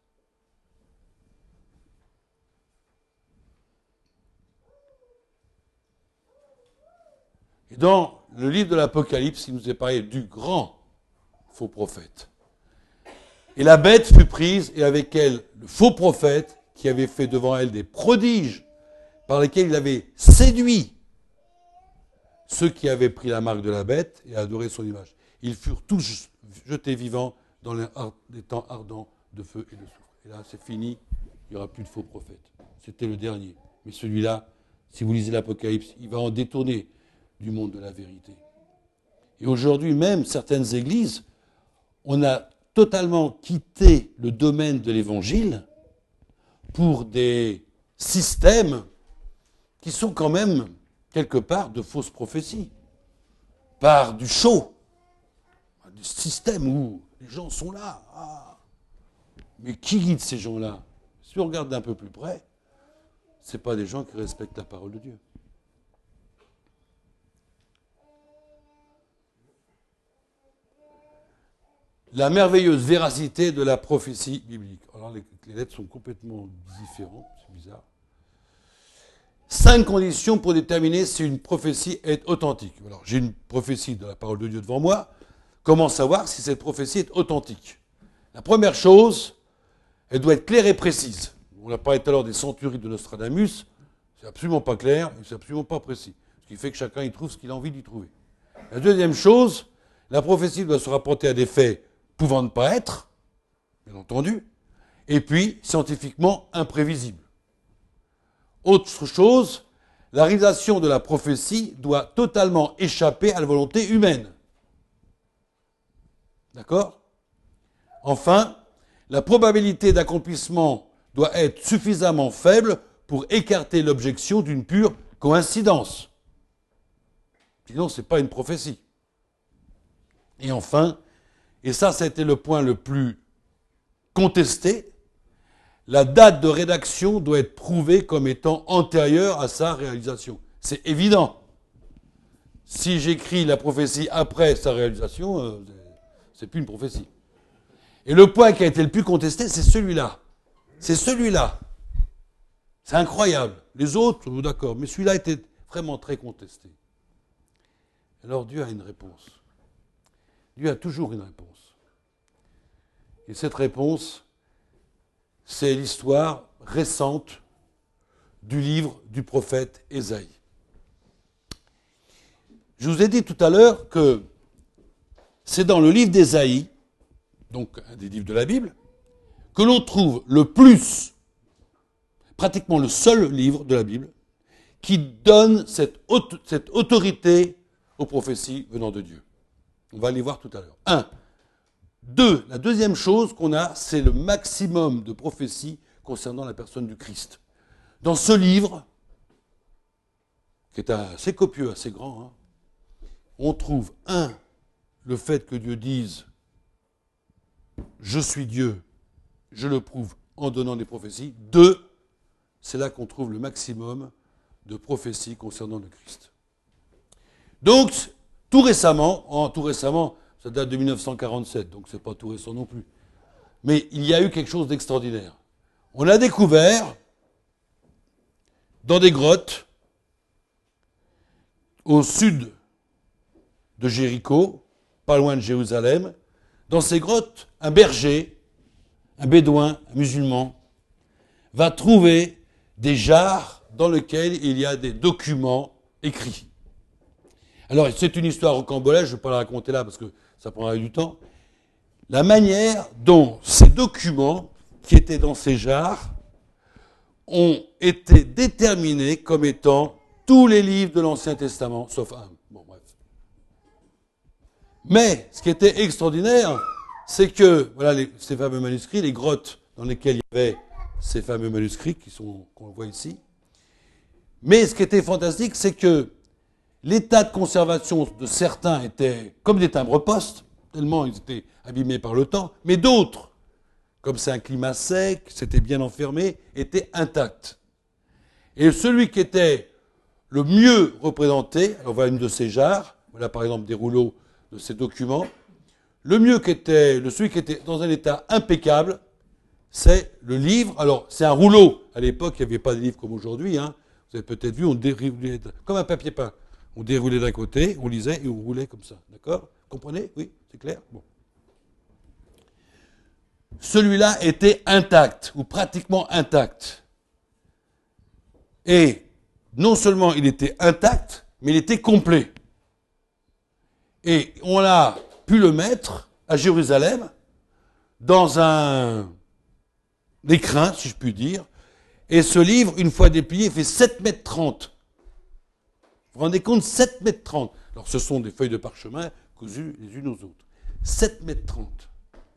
Et dans le livre de l'Apocalypse, il nous est parlé du grand faux prophète. Et la bête fut prise, et avec elle le faux prophète, qui avait fait devant elle des prodiges par lesquels il avait séduit ceux qui avaient pris la marque de la bête et adoré son image. Ils furent tous jetés vivants dans les temps ardents de feu et de soufre. Et là, c'est fini, il n'y aura plus de faux prophètes. C'était le dernier. Mais celui-là, si vous lisez l'Apocalypse, il va en détourner du monde de la vérité. Et aujourd'hui, même certaines églises, on a totalement quitté le domaine de l'évangile pour des systèmes qui sont quand même quelque part de fausses prophéties, par du show, des systèmes où les gens sont là. Ah. Mais qui guide ces gens-là? Si on regarde d'un peu plus près, ce pas des gens qui respectent la parole de Dieu. La merveilleuse véracité de la prophétie biblique. Alors les, lettres sont complètement différentes, c'est bizarre. Cinq conditions pour déterminer si une prophétie est authentique. Alors j'ai une prophétie de la parole de Dieu devant moi. Comment savoir si cette prophétie est authentique? La première chose, elle doit être claire et précise. On a parlé tout à l'heure des centuries de Nostradamus. C'est absolument pas clair et c'est absolument pas précis. Ce qui fait que chacun y trouve ce qu'il a envie d'y trouver. La deuxième chose, la prophétie doit se rapporter à des faits pouvant ne pas être, bien entendu, et puis scientifiquement imprévisible. Autre chose, la réalisation de la prophétie doit totalement échapper à la volonté humaine. D'accord? Enfin, la probabilité d'accomplissement doit être suffisamment faible pour écarter l'objection d'une pure coïncidence. Sinon, ce n'est pas une prophétie. Et enfin, et ça, c'était le point le plus contesté, la date de rédaction doit être prouvée comme étant antérieure à sa réalisation. C'est évident. Si j'écris la prophétie après sa réalisation, euh, c'est plus une prophétie. Et le point qui a été le plus contesté, c'est celui-là. C'est celui-là. C'est incroyable. Les autres, d'accord, mais celui-là était vraiment très contesté. Alors Dieu a une réponse. Dieu a toujours une réponse. Et cette réponse, c'est l'histoire récente du livre du prophète Ésaïe. Je vous ai dit tout à l'heure que c'est dans le livre d'Ésaïe, donc un des livres de la Bible, que l'on trouve le plus, pratiquement le seul livre de la Bible, qui donne cette, autorité aux prophéties venant de Dieu. On va aller voir tout à l'heure. Un, deux, la deuxième chose qu'on a, c'est le maximum de prophéties concernant la personne du Christ. Dans ce livre, qui est assez copieux, assez grand, hein, on trouve, un, le fait que Dieu dise Je suis Dieu, je le prouve en donnant des prophéties. Deux, c'est là qu'on trouve le maximum de prophéties concernant le Christ. Donc, tout récemment, tout récemment, ça date de 1947, donc c'est pas tout récent non plus. Mais il y a eu quelque chose d'extraordinaire. On a découvert, dans des grottes, au sud de Jéricho, pas loin de Jérusalem, dans ces grottes, un berger, un bédouin, un musulman, va trouver des jarres dans lesquelles il y a des documents écrits. Alors, c'est une histoire rocambolesque, je ne vais pas la raconter là parce que ça prendrait du temps, la manière dont ces documents qui étaient dans ces jarres ont été déterminés comme étant tous les livres de l'Ancien Testament, sauf un. Bon, bref. Mais ce qui était extraordinaire, c'est que, voilà, ces fameux manuscrits, les grottes dans lesquelles il y avait ces fameux manuscrits qu'on voit ici. Mais ce qui était fantastique, c'est que L'état de conservation de certains était comme des timbres-postes, tellement ils étaient abîmés par le temps, mais d'autres, comme c'est un climat sec, c'était bien enfermé, étaient intacts. Et celui qui était le mieux représenté, alors voilà une de ces jarres, voilà par exemple des rouleaux de ces documents, le mieux qui était, le celui qui était dans un état impeccable, c'est le livre. Alors, c'est un rouleau. À l'époque, il n'y avait pas de livres comme aujourd'hui. Hein. Vous avez peut-être vu, on dérive comme un papier peint. On déroulait d'un côté, on lisait et on roulait comme ça. D'accord? Comprenez? Oui C'est clair? Bon. Celui-là était intact, ou pratiquement intact. Et non seulement il était intact, mais il était complet. Et on a pu le mettre à Jérusalem dans un écrin, si je puis dire. Et ce livre, une fois déplié, fait 7 mètres 30. Vous vous rendez compte 7 mètres 30. Alors ce sont des feuilles de parchemin cousues les unes aux autres. 7 mètres 30.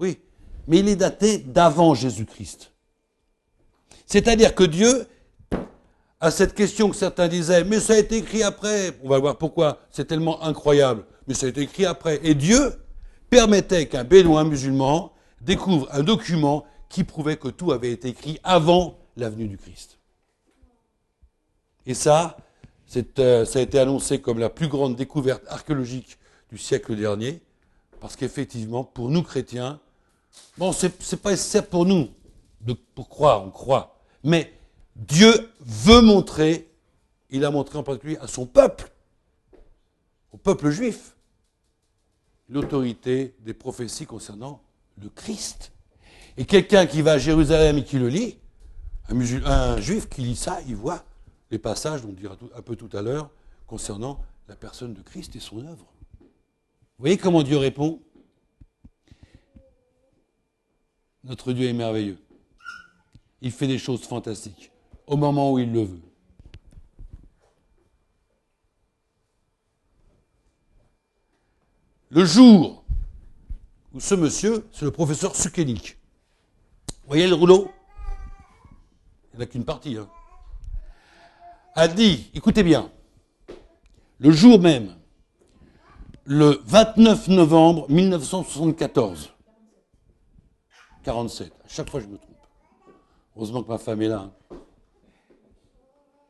Oui, mais il est daté d'avant Jésus-Christ. C'est-à-dire que Dieu, à cette question que certains disaient, mais ça a été écrit après, on va voir pourquoi, c'est tellement incroyable, mais ça a été écrit après. Et Dieu permettait qu'un bédouin musulman découvre un document qui prouvait que tout avait été écrit avant la venue du Christ. Et ça, euh, ça a été annoncé comme la plus grande découverte archéologique du siècle dernier. Parce qu'effectivement, pour nous chrétiens, bon, c'est n'est pas nécessaire pour nous de, pour croire, on croit. Mais Dieu veut montrer, il a montré en particulier à son peuple, au peuple juif, l'autorité des prophéties concernant le Christ. Et quelqu'un qui va à Jérusalem et qui le lit, un juif qui lit ça, il voit les passages, on dira un peu tout à l'heure, concernant la personne de Christ et son œuvre. Vous voyez comment Dieu répond? Notre Dieu est merveilleux. Il fait des choses fantastiques au moment où il le veut. Le jour où ce monsieur, c'est le professeur Sukenik. Vous voyez le rouleau? Il n'y en a qu'une partie. Hein. A dit, écoutez bien, le jour même, le 29 novembre 1974, 47, à chaque fois je me trompe. Heureusement que ma femme est là. Hein.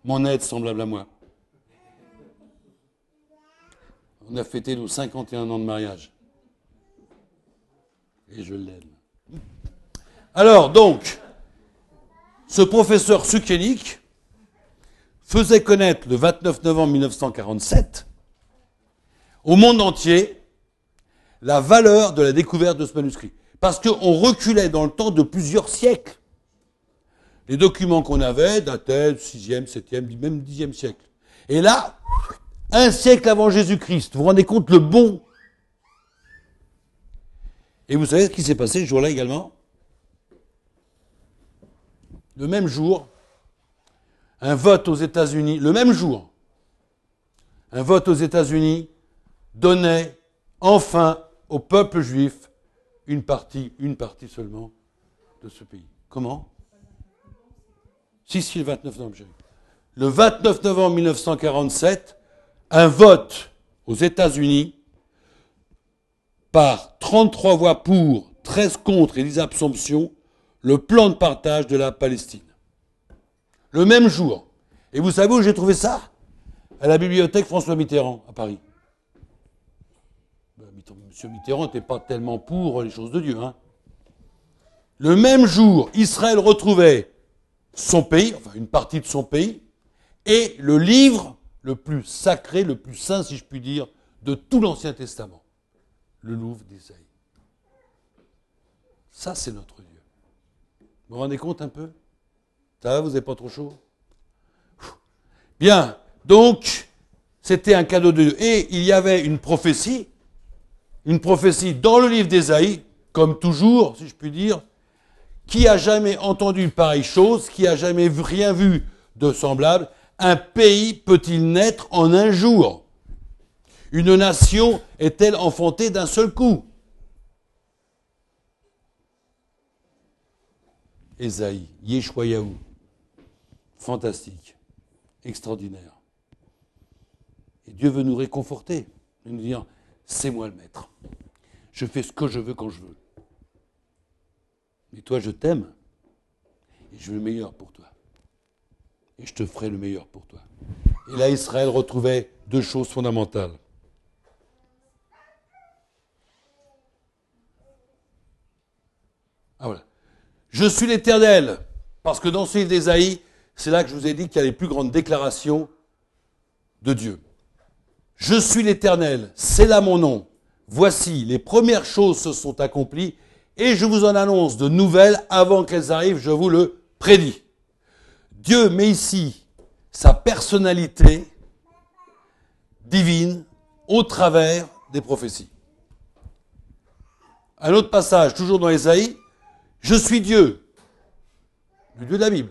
Mon aide semblable à moi. On a fêté nos 51 ans de mariage. Et je l'aime. Alors, donc, ce professeur Sukenik faisait connaître le 29 novembre 1947 au monde entier la valeur de la découverte de ce manuscrit. Parce qu'on reculait dans le temps de plusieurs siècles. Les documents qu'on avait dataient du 6e, 7e, même 10e siècle. Et là, un siècle avant Jésus-Christ, vous vous rendez compte le bon? Et vous savez ce qui s'est passé ce jour-là également? Le même jour, un vote aux États-Unis, le même jour, un vote aux États-Unis donnait enfin au peuple juif une partie, une partie seulement de ce pays. Comment? Si, si, le 29 novembre. Le 29 novembre 1947, un vote aux États-Unis par 33 voix pour, 13 contre et 10 abstentions, le plan de partage de la Palestine. Le même jour. Et vous savez où j'ai trouvé ça? À la bibliothèque François Mitterrand, à Paris. Monsieur Mitterrand n'était pas tellement pour les choses de Dieu. Hein. Le même jour, Israël retrouvait son pays, enfin une partie de son pays, et le livre le plus sacré, le plus saint, si je puis dire, de tout l'Ancien Testament, le Louvre d'Isaïe. Ça, c'est notre Dieu. Vous vous rendez compte un peu? Ça va, vous n'êtes pas trop chaud? Bien, donc, c'était un cadeau de Dieu. Et il y avait une prophétie une prophétie dans le livre d'Ésaïe, comme toujours, si je puis dire, qui a jamais entendu pareille chose, qui a jamais rien vu de semblable, un pays peut-il naître en un jour? Une nation est-elle enfantée d'un seul coup? Ésaïe, Yeshua fantastique, extraordinaire. Et Dieu veut nous réconforter, nous dire, c'est moi le maître. Je fais ce que je veux quand je veux. Mais toi, je t'aime et je veux le meilleur pour toi. Et je te ferai le meilleur pour toi. Et là, Israël retrouvait deux choses fondamentales. Ah voilà. Je suis l'Éternel. Parce que dans ce livre d'Ésaïe, c'est là que je vous ai dit qu'il y a les plus grandes déclarations de Dieu. Je suis l'Éternel, c'est là mon nom. Voici, les premières choses se sont accomplies et je vous en annonce de nouvelles avant qu'elles arrivent, je vous le prédis. Dieu met ici sa personnalité divine au travers des prophéties. Un autre passage, toujours dans Ésaïe, je suis Dieu, le Dieu de la Bible.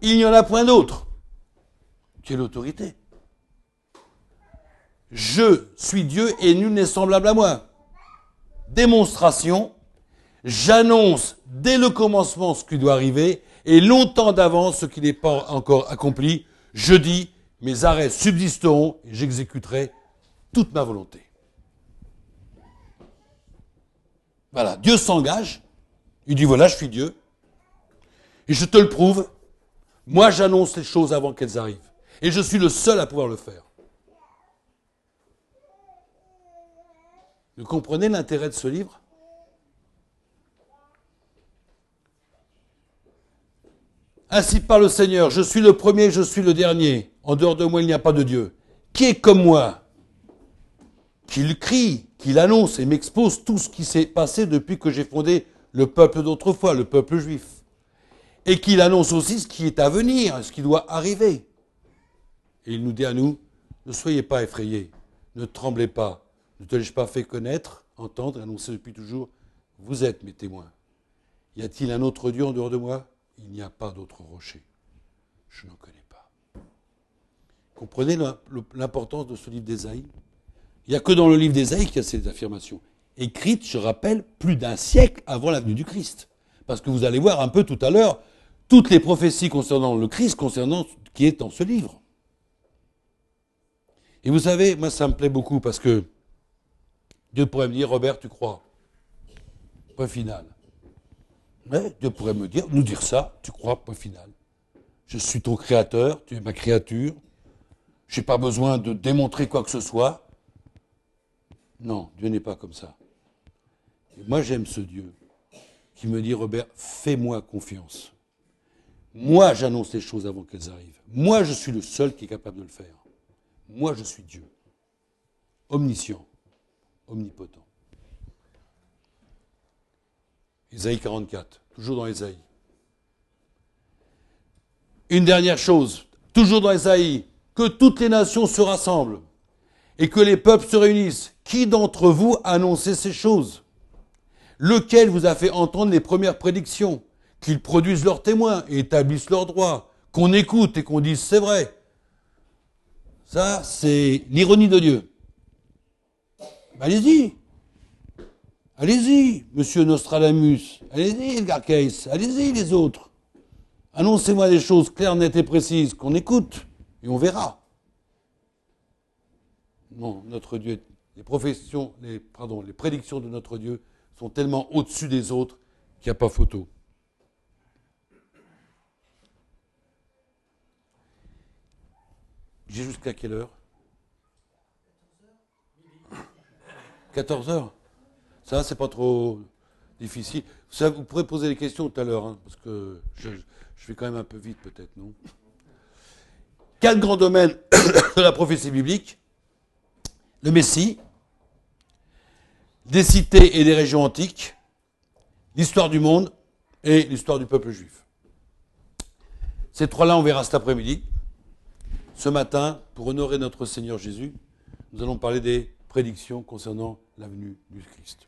Il n'y en a point d'autre. Quelle autorité je suis Dieu et nul n'est semblable à moi. Démonstration, j'annonce dès le commencement ce qui doit arriver et longtemps d'avance ce qui n'est pas encore accompli. Je dis, mes arrêts subsisteront et j'exécuterai toute ma volonté. Voilà, Dieu s'engage. Il dit, voilà, je suis Dieu. Et je te le prouve. Moi, j'annonce les choses avant qu'elles arrivent. Et je suis le seul à pouvoir le faire. Vous comprenez l'intérêt de ce livre? Ainsi parle le Seigneur, je suis le premier, je suis le dernier. En dehors de moi, il n'y a pas de Dieu. Qui est comme moi? Qu'il crie, qu'il annonce et m'expose tout ce qui s'est passé depuis que j'ai fondé le peuple d'autrefois, le peuple juif. Et qu'il annonce aussi ce qui est à venir, ce qui doit arriver. Et il nous dit à nous, ne soyez pas effrayés, ne tremblez pas, ne te l'ai-je pas fait connaître, entendre, annoncer depuis toujours, vous êtes mes témoins. Y a-t-il un autre Dieu en dehors de moi? Il n'y a pas d'autre rocher. Je n'en connais pas. Comprenez l'importance de ce livre d'Ésaïe? Il n'y a que dans le livre d'Ésaïe qu'il y a ces affirmations. Écrites, je rappelle, plus d'un siècle avant la venue du Christ. Parce que vous allez voir un peu tout à l'heure toutes les prophéties concernant le Christ, concernant ce qui est dans ce livre. Et vous savez, moi ça me plaît beaucoup parce que Dieu pourrait me dire, Robert, tu crois? Point final. Mais Dieu pourrait me dire, nous dire ça, tu crois, point final. Je suis ton créateur, tu es ma créature. Je n'ai pas besoin de démontrer quoi que ce soit. Non, Dieu n'est pas comme ça. Moi, j'aime ce Dieu qui me dit, Robert, fais-moi confiance. Moi, j'annonce les choses avant qu'elles arrivent. Moi, je suis le seul qui est capable de le faire. Moi, je suis Dieu. Omniscient, omnipotent. Isaïe 44, toujours dans Isaïe. Une dernière chose, toujours dans Isaïe, que toutes les nations se rassemblent et que les peuples se réunissent. Qui d'entre vous a annoncé ces choses? Lequel vous a fait entendre les premières prédictions? Qu'ils produisent leurs témoins et établissent leurs droits, qu'on écoute et qu'on dise c'est vrai. Ça, c'est l'ironie de Dieu. Allez-y. Allez-y, monsieur Nostradamus. Allez-y, Edgar Case. Allez-y, les autres. Annoncez-moi des choses claires, nettes et précises qu'on écoute et on verra. Non, notre Dieu, les professions, pardon, les prédictions de notre Dieu sont tellement au-dessus des autres qu'il n'y a pas photo. J'ai jusqu'à quelle heure 14 heures Ça, c'est pas trop difficile. Ça, vous pourrez poser des questions tout à l'heure, hein, parce que je, je vais quand même un peu vite, peut-être, non? Quatre grands domaines de la prophétie biblique le Messie, des cités et des régions antiques, l'histoire du monde et l'histoire du peuple juif. Ces trois-là, on verra cet après-midi. Ce matin, pour honorer notre Seigneur Jésus, nous allons parler des prédictions concernant la venue du Christ.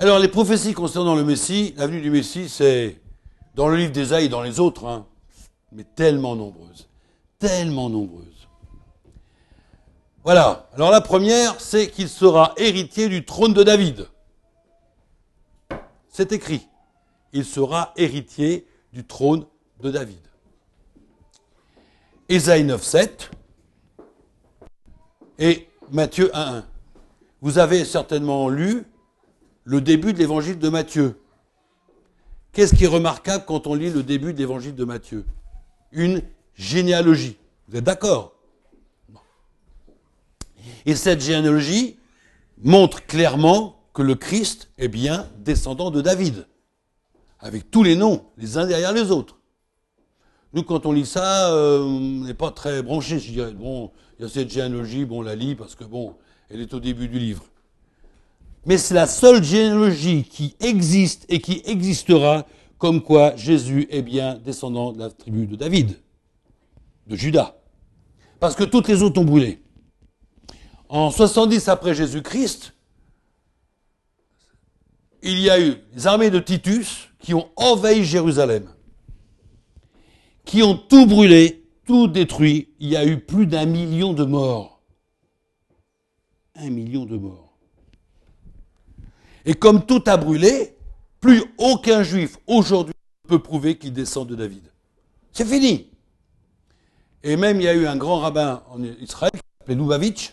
Alors, les prophéties concernant le Messie, la venue du Messie, c'est dans le livre d'Ésaïe et dans les autres, hein, mais tellement nombreuses, tellement nombreuses. Voilà. Alors, la première, c'est qu'il sera héritier du trône de David. C'est écrit. Il sera héritier du trône de David. Ésaïe 9.7 et Matthieu 1.1. Vous avez certainement lu le début de l'évangile de Matthieu. Qu'est-ce qui est remarquable quand on lit le début de l'évangile de Matthieu? Une généalogie. Vous êtes d'accord? Et cette généalogie montre clairement que le Christ est bien descendant de David, avec tous les noms, les uns derrière les autres. Nous, quand on lit ça, euh, on n'est pas très branché, je dirais. Bon, il y a cette généalogie, bon, on la lit parce que, bon, elle est au début du livre. Mais c'est la seule généalogie qui existe et qui existera comme quoi Jésus est bien descendant de la tribu de David, de Judas. Parce que toutes les autres ont brûlé. En 70 après Jésus-Christ, il y a eu les armées de Titus qui ont envahi Jérusalem qui ont tout brûlé, tout détruit. Il y a eu plus d'un million de morts. Un million de morts. Et comme tout a brûlé, plus aucun juif aujourd'hui peut prouver qu'il descend de David. C'est fini. Et même il y a eu un grand rabbin en Israël qui s'appelait Lubavitch.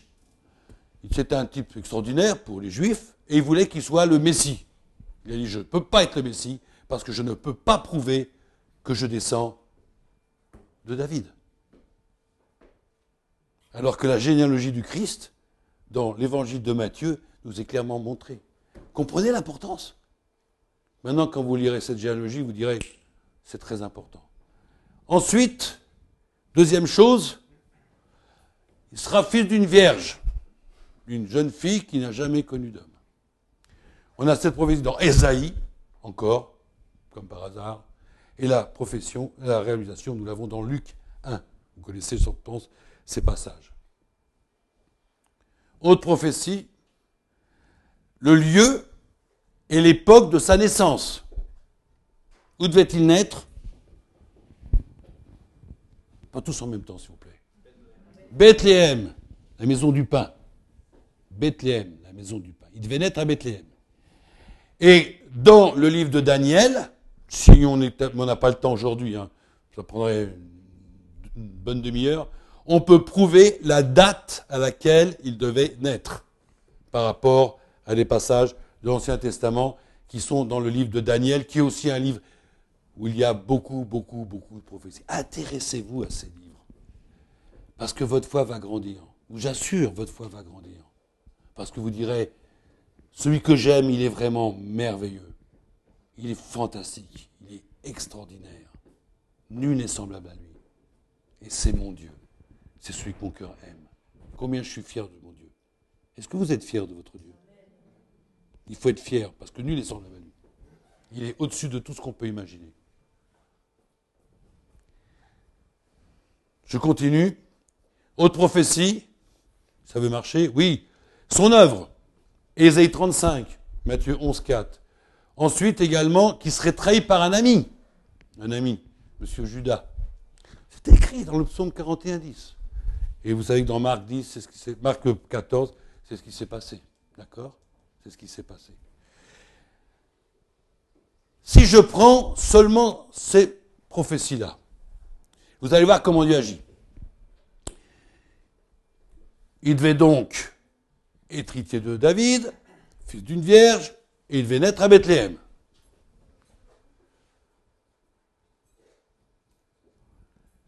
C'était un type extraordinaire pour les juifs et il voulait qu'il soit le Messie. Il a dit Je ne peux pas être le Messie parce que je ne peux pas prouver que je descends de David. Alors que la généalogie du Christ, dans l'évangile de Matthieu, nous est clairement montrée. Comprenez l'importance Maintenant, quand vous lirez cette généalogie, vous direz, c'est très important. Ensuite, deuxième chose, il sera fils d'une vierge, d'une jeune fille qui n'a jamais connu d'homme. On a cette prophétie dans Ésaïe, encore, comme par hasard, et la profession, la réalisation, nous l'avons dans Luc 1. Vous connaissez, je pense, ces passages. Autre prophétie, le lieu et l'époque de sa naissance. Où devait-il naître? Pas tous en même temps, s'il vous plaît. Bethléem, la maison du pain. Bethléem, la maison du pain. Il devait naître à Bethléem. Et dans le livre de Daniel, si on n'a pas le temps aujourd'hui, hein, ça prendrait une bonne demi-heure, on peut prouver la date à laquelle il devait naître par rapport à des passages de l'Ancien Testament qui sont dans le livre de Daniel, qui est aussi un livre où il y a beaucoup, beaucoup, beaucoup de prophéties. Intéressez-vous à ces livres, parce que votre foi va grandir. J'assure, votre foi va grandir. Parce que vous direz, celui que j'aime, il est vraiment merveilleux. Il est fantastique, il est extraordinaire. Nul n'est semblable à lui. Et c'est mon Dieu. C'est celui que mon cœur aime. Combien je suis fier de mon Dieu. Est-ce que vous êtes fier de votre Dieu? Il faut être fier, parce que nul n'est sans la value. Il est au-dessus de tout ce qu'on peut imaginer. Je continue. Autre prophétie, ça veut marcher? Oui. Son œuvre, Ésaïe 35, Matthieu 11, 4. Ensuite également, qui serait trahi par un ami. Un ami, Monsieur Judas. C'est écrit dans le psaume 41, 10. Et vous savez que dans Marc 10, c'est ce qui Marc 14, c'est ce qui s'est passé. D'accord? C'est ce qui s'est passé. Si je prends seulement ces prophéties-là, vous allez voir comment Dieu agit. Il devait donc être de David, fils d'une vierge, il devait naître à Bethléem.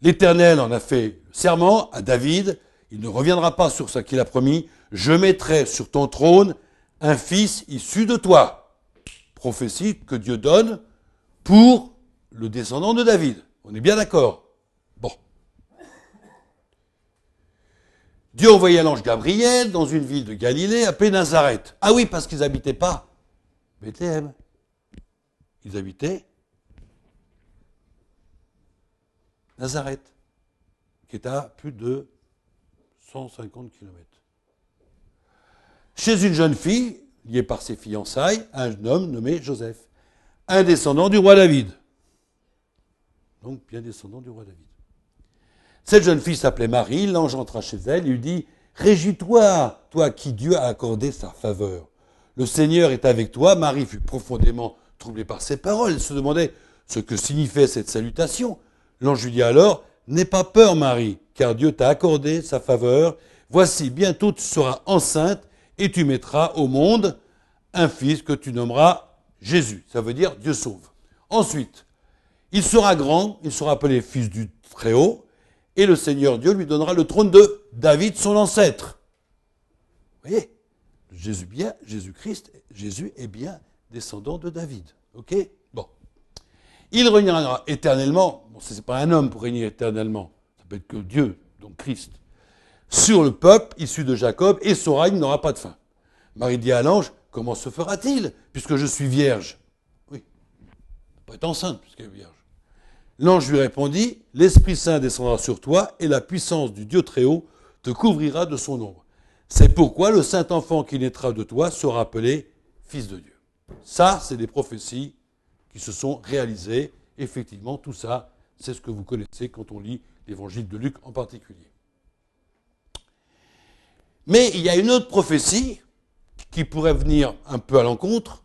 L'Éternel en a fait serment à David, il ne reviendra pas sur ce qu'il a promis, je mettrai sur ton trône un fils issu de toi. Prophétie que Dieu donne pour le descendant de David. On est bien d'accord Bon. Dieu envoya l'ange Gabriel dans une ville de Galilée appelée Nazareth. Ah oui, parce qu'ils n'habitaient pas Bethléem. Ils habitaient Nazareth, qui est à plus de 150 kilomètres chez une jeune fille, liée par ses fiançailles, un homme nommé Joseph, un descendant du roi David. Donc bien descendant du roi David. Cette jeune fille s'appelait Marie, l'ange entra chez elle et lui dit, Régis-toi, toi qui Dieu a accordé sa faveur. Le Seigneur est avec toi. Marie fut profondément troublée par ces paroles. Elle se demandait ce que signifiait cette salutation. L'ange lui dit alors, N'aie pas peur, Marie, car Dieu t'a accordé sa faveur. Voici, bientôt tu seras enceinte et tu mettras au monde un fils que tu nommeras Jésus. Ça veut dire Dieu sauve. Ensuite, il sera grand, il sera appelé fils du Très-Haut, et le Seigneur Dieu lui donnera le trône de David, son ancêtre. Vous voyez? Jésus bien, Jésus-Christ, Jésus est bien descendant de David. Ok? Bon. Il régnera éternellement. Ce n'est pas un homme pour régner éternellement. Ça peut être que Dieu, donc Christ sur le peuple issu de Jacob, et son règne n'aura pas de fin. Marie dit à l'ange, comment se fera-t-il, puisque je suis vierge? Oui, elle peut être enceinte, puisqu'elle est vierge. L'ange lui répondit, l'Esprit Saint descendra sur toi, et la puissance du Dieu Très-Haut te couvrira de son ombre. C'est pourquoi le saint enfant qui naîtra de toi sera appelé Fils de Dieu. Ça, c'est des prophéties qui se sont réalisées. Effectivement, tout ça, c'est ce que vous connaissez quand on lit l'évangile de Luc en particulier. Mais il y a une autre prophétie qui pourrait venir un peu à l'encontre,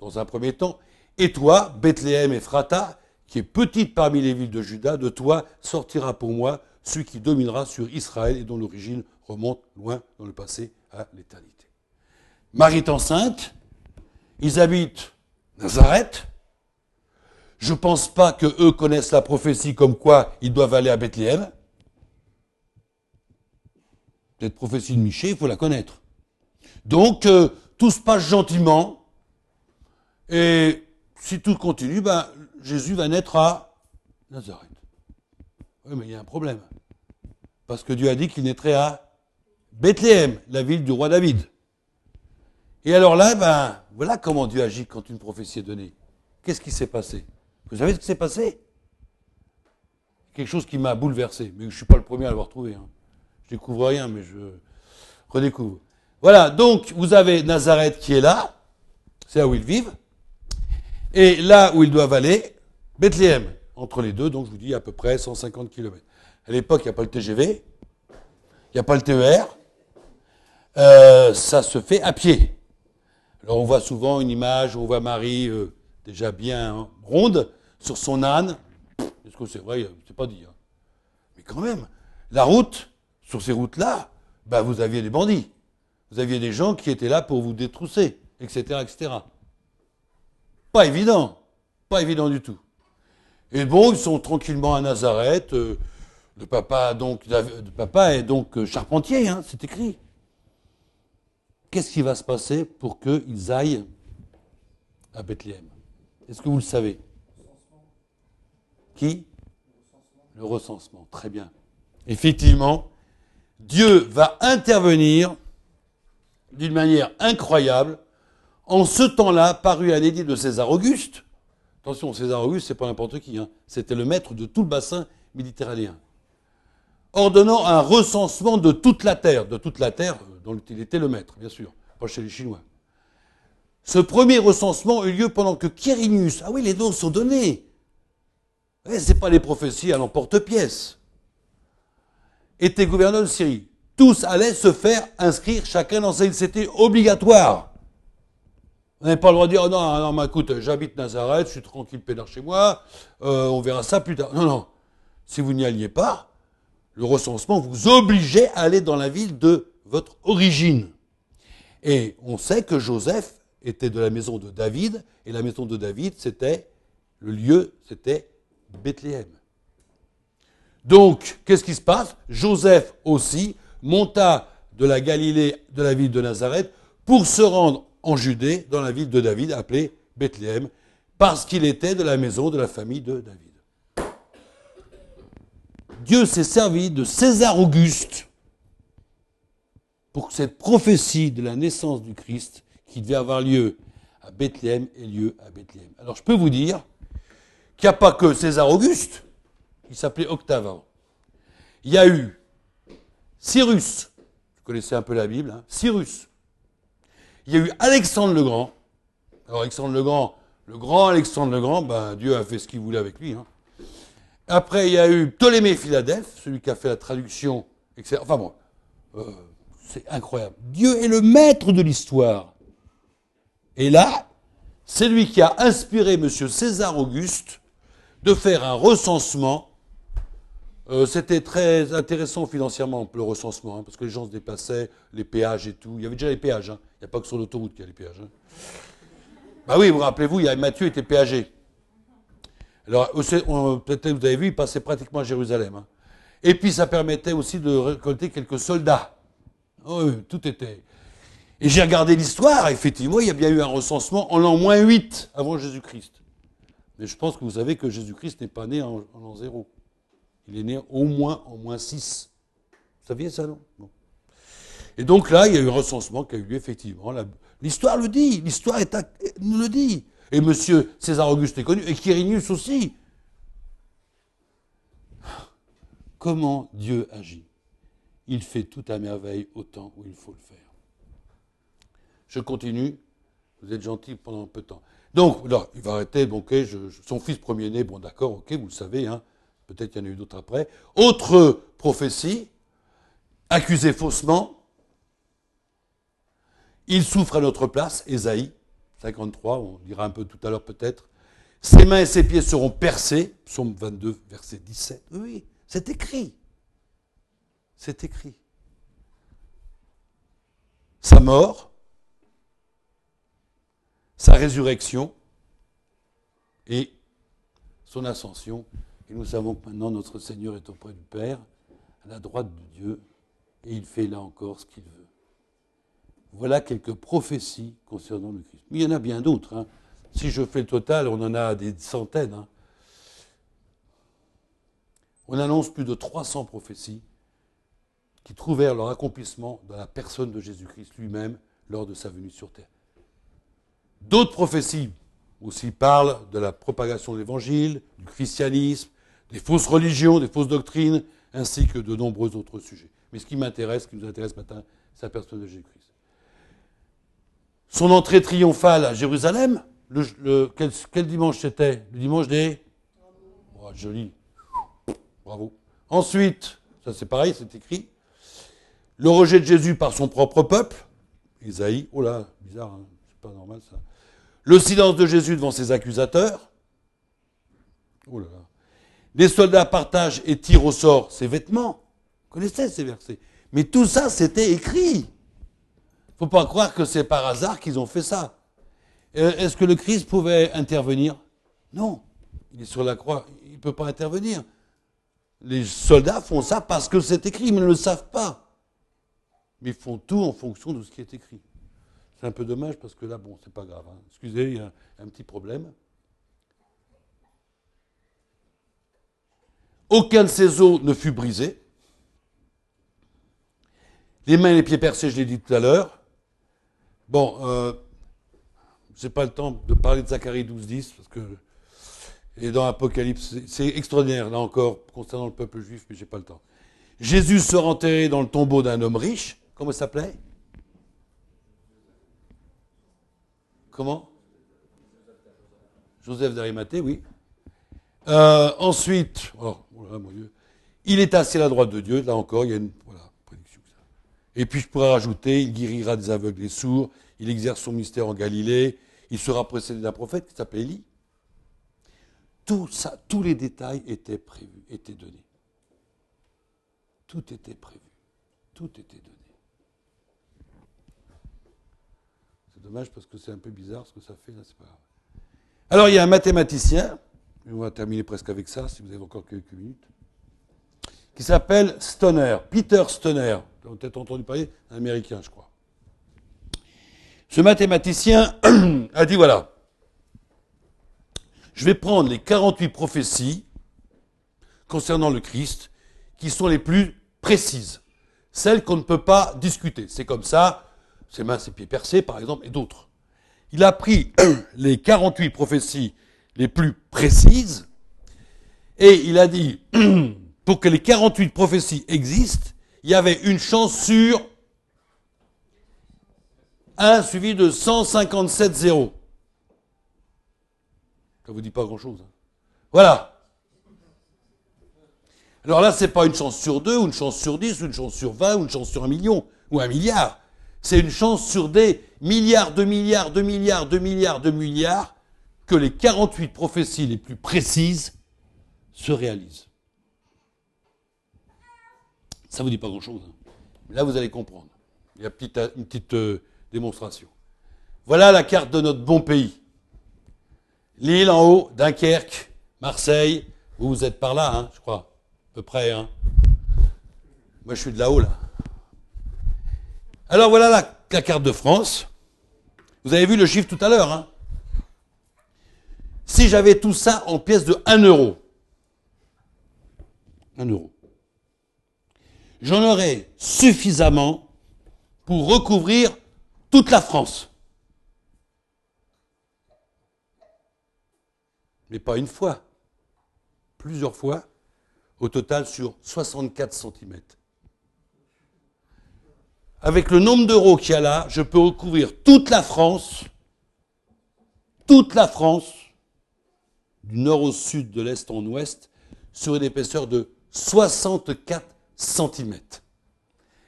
dans un premier temps. Et toi, Bethléem et Phrata, qui est petite parmi les villes de Juda, de toi sortira pour moi celui qui dominera sur Israël et dont l'origine remonte loin dans le passé à l'éternité. Marie est enceinte, ils habitent Nazareth. Je ne pense pas que eux connaissent la prophétie comme quoi ils doivent aller à Bethléem. Cette prophétie de Michée, il faut la connaître. Donc, euh, tout se passe gentiment. Et si tout continue, ben, Jésus va naître à Nazareth. Oui, mais il y a un problème. Parce que Dieu a dit qu'il naîtrait à Bethléem, la ville du roi David. Et alors là, ben, voilà comment Dieu agit quand une prophétie est donnée. Qu'est-ce qui s'est passé? Vous savez ce qui s'est passé? Quelque chose qui m'a bouleversé, mais je ne suis pas le premier à l'avoir trouvé. Hein. Je découvre rien, mais je redécouvre. Voilà, donc vous avez Nazareth qui est là, c'est là où ils vivent, et là où ils doivent aller, Bethléem, entre les deux, donc je vous dis à peu près 150 km. À l'époque, il n'y a pas le TGV, il n'y a pas le TER, euh, ça se fait à pied. Alors on voit souvent une image où on voit Marie euh, déjà bien ronde sur son âne. Est-ce que c'est vrai? C'est pas dit. Hein. Mais quand même, la route, sur ces routes-là, bah, vous aviez des bandits. Vous aviez des gens qui étaient là pour vous détrousser, etc., etc. Pas évident. Pas évident du tout. Et bon, ils sont tranquillement à Nazareth. Euh, le papa, donc, est donc charpentier, hein, c'est écrit. Qu'est-ce qui va se passer pour qu'ils aillent à Bethléem? Est-ce que vous le savez? Qui? Le recensement, très bien. Effectivement, Dieu va intervenir d'une manière incroyable en ce temps-là paru un édit de César Auguste. Attention, César Auguste, c'est pas n'importe qui, hein. c'était le maître de tout le bassin méditerranéen. Ordonnant un recensement de toute la terre, de toute la terre euh, dont il était le maître, bien sûr, pas chez les Chinois. Ce premier recensement eut lieu pendant que Quirinius, ah oui, les noms sont donnés. Ce n'est pas les prophéties à l'emporte-pièce. Était gouverneur de Syrie. Tous allaient se faire inscrire chacun dans sa ville. C'était obligatoire. On n'avait pas le droit de dire, oh non, non, mais écoute, j'habite Nazareth, je suis tranquille, pédard chez moi, euh, on verra ça plus tard. Non, non. Si vous n'y alliez pas, le recensement vous obligeait à aller dans la ville de votre origine. Et on sait que Joseph était de la maison de David, et la maison de David, c'était, le lieu, c'était Bethléem. Donc, qu'est-ce qui se passe? Joseph aussi monta de la Galilée, de la ville de Nazareth, pour se rendre en Judée, dans la ville de David, appelée Bethléem, parce qu'il était de la maison de la famille de David. Dieu s'est servi de César Auguste pour que cette prophétie de la naissance du Christ, qui devait avoir lieu à Bethléem, ait lieu à Bethléem. Alors je peux vous dire qu'il n'y a pas que César Auguste, il s'appelait Octave. Il y a eu Cyrus, vous connaissez un peu la Bible, hein, Cyrus, il y a eu Alexandre le Grand. Alors Alexandre le Grand, le grand Alexandre le Grand, ben, Dieu a fait ce qu'il voulait avec lui. Hein. Après, il y a eu Ptolémée Philadelphe, celui qui a fait la traduction, etc. Enfin bon, euh, c'est incroyable. Dieu est le maître de l'histoire. Et là, c'est lui qui a inspiré M. César Auguste de faire un recensement euh, c'était très intéressant financièrement, le recensement, hein, parce que les gens se dépassaient, les péages et tout. Il y avait déjà les péages, hein. il n'y a pas que sur l'autoroute qu'il y a les péages. Hein. Bah oui, vous rappelez-vous, il y a, Matthieu était péagé. Alors, peut-être vous avez vu, il passait pratiquement à Jérusalem. Et puis, ça permettait aussi de récolter quelques soldats. Oui, tout était. Et j'ai regardé l'histoire, effectivement, il y a bien eu un recensement en l'an moins 8 avant Jésus-Christ. Mais je pense que vous savez que Jésus-Christ n'est pas né en, l'an 0. Il est né au moins en moins 6. Vous saviez ça, non, Et donc là, il y a eu un recensement qui a eu lieu, effectivement. L'histoire le dit, l'histoire nous le dit. Et monsieur César Auguste est connu, et Quirinius aussi. Comment Dieu agit? Il fait tout à merveille au temps où il faut le faire. Je continue. Vous êtes gentil pendant un peu de temps. Donc, là, il va arrêter. Donc, son fils premier-né, bon, d'accord, ok, vous le savez, hein, Peut-être qu'il y en a eu d'autres après. Autre prophétie, accusé faussement. Il souffre à notre place, Ésaïe, 53, on dira un peu tout à l'heure peut-être. Ses mains et ses pieds seront percés, psaume 22, verset 17. Oui, c'est écrit. C'est écrit. Sa mort, sa résurrection et son ascension et nous savons que maintenant notre Seigneur est auprès du Père, à la droite de Dieu, et il fait là encore ce qu'il veut. Voilà quelques prophéties concernant le Christ. Mais il y en a bien d'autres. Hein. Si je fais le total, on en a des centaines. Hein. On annonce plus de 300 prophéties qui trouvèrent leur accomplissement dans la personne de Jésus-Christ lui-même lors de sa venue sur terre. D'autres prophéties aussi parlent de la propagation de l'évangile, du christianisme, des fausses religions, des fausses doctrines, ainsi que de nombreux autres sujets. Mais ce qui m'intéresse, ce qui nous intéresse ce matin, c'est la personne de Jésus-Christ. Son entrée triomphale à Jérusalem, le, quel, dimanche c'était? Le dimanche des? Oh, Joli. Bravo. Ensuite, ça c'est pareil, c'est écrit. Le rejet de Jésus par son propre peuple. Isaïe, oh là, bizarre, hein, c'est pas normal ça. Le silence de Jésus devant ses accusateurs. Oh là là. Les soldats partagent et tirent au sort ses vêtements. Vous connaissez ces versets. Mais tout ça, c'était écrit. Faut pas croire que c'est par hasard qu'ils ont fait ça. Euh, est-ce que le Christ pouvait intervenir? Non. Il est sur la croix, il ne peut pas intervenir. Les soldats font ça parce que c'est écrit, mais ils ne le savent pas. Mais ils font tout en fonction de ce qui est écrit. C'est un peu dommage parce que là, bon, c'est pas grave. Hein. Excusez, il y a un petit problème. Aucun de ses os ne fut brisé. Les mains et les pieds percés, je l'ai dit tout à l'heure. Bon, euh, je n'ai pas le temps de parler de Zacharie 12.10, parce que. Et dans Apocalypse, c'est extraordinaire, là encore, concernant le peuple juif, mais je n'ai pas le temps. Jésus sera enterré dans le tombeau d'un homme riche. Comment il s'appelait? Comment? Joseph d'Arimathée, oui. Euh, ensuite, oh, oh il est assis à la droite de Dieu. Là encore, il y a une. Et puis je pourrais rajouter, il guérira des aveugles et sourds, il exerce son mystère en Galilée, il sera précédé d'un prophète qui s'appelle Élie. Tout ça, tous les détails étaient prévus, étaient donnés. Tout était prévu. Tout était donné. C'est dommage parce que c'est un peu bizarre ce que ça fait là, c'est pas. Alors il y a un mathématicien on va terminer presque avec ça, si vous avez encore quelques minutes, qui s'appelle Stoner, Peter Stoner. Vous avez peut-être entendu parler, un américain, je crois. Ce mathématicien a dit voilà, je vais prendre les 48 prophéties concernant le Christ qui sont les plus précises, celles qu'on ne peut pas discuter. C'est comme ça, ses mains, ses pieds percés, par exemple, et d'autres. Il a pris les 48 prophéties les plus précises. Et il a dit, pour que les 48 prophéties existent, il y avait une chance sur 1 suivi de 157 zéros. Ça vous dit pas grand-chose. Hein. Voilà. Alors là, ce n'est pas une chance sur 2, ou une chance sur 10, ou une chance sur 20, ou une chance sur un million, ou un milliard. C'est une chance sur des milliards, de milliards, de milliards, de milliards, de milliards, que les 48 prophéties les plus précises se réalisent. Ça ne vous dit pas grand-chose. Hein. Là, vous allez comprendre. Il y a une petite euh, démonstration. Voilà la carte de notre bon pays. Lille en haut, Dunkerque, Marseille. Vous, vous êtes par là, hein, je crois. À peu près. Hein. Moi, je suis de là-haut, là. Alors, voilà la, carte de France. Vous avez vu le chiffre tout à l'heure. Si j'avais tout ça en pièces de 1 euro, 1 euro, j'en aurais suffisamment pour recouvrir toute la France. Mais pas une fois, plusieurs fois, au total sur 64 cm. Avec le nombre d'euros qu'il y a là, je peux recouvrir toute la France, toute la France, du nord au sud, de l'est en ouest, sur une épaisseur de 64 cm.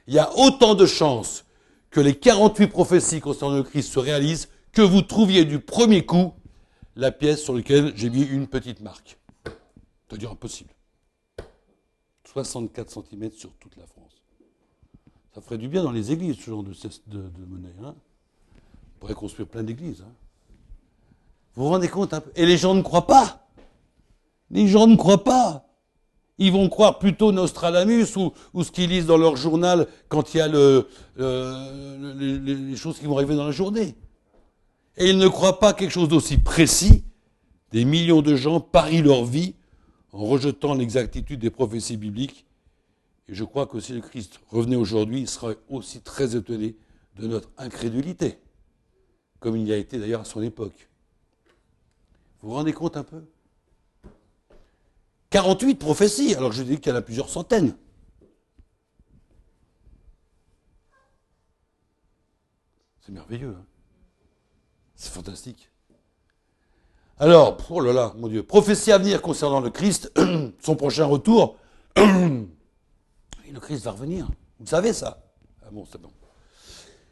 Il y a autant de chances que les 48 prophéties concernant le Christ se réalisent que vous trouviez du premier coup la pièce sur laquelle j'ai mis une petite marque. C'est-à-dire impossible. 64 cm sur toute la France. Ça ferait du bien dans les églises, ce genre de, monnaie. Hein. On pourrait construire plein d'églises. Hein. Vous vous rendez compte Et les gens ne croient pas. Les gens ne croient pas. Ils vont croire plutôt Nostradamus ou, ce qu'ils lisent dans leur journal quand il y a le, les choses qui vont arriver dans la journée. Et ils ne croient pas quelque chose d'aussi précis. Des millions de gens parient leur vie en rejetant l'exactitude des prophéties bibliques. Et je crois que si le Christ revenait aujourd'hui, il serait aussi très étonné de notre incrédulité, comme il y a été d'ailleurs à son époque. Vous vous rendez compte un peu? 48 prophéties, alors je dis qu'il y en a plusieurs centaines. C'est merveilleux. Hein c'est fantastique. Alors, oh là là, mon Dieu, prophétie à venir concernant le Christ, son prochain retour. le Christ va revenir. Vous savez ça Ah bon, c'est bon.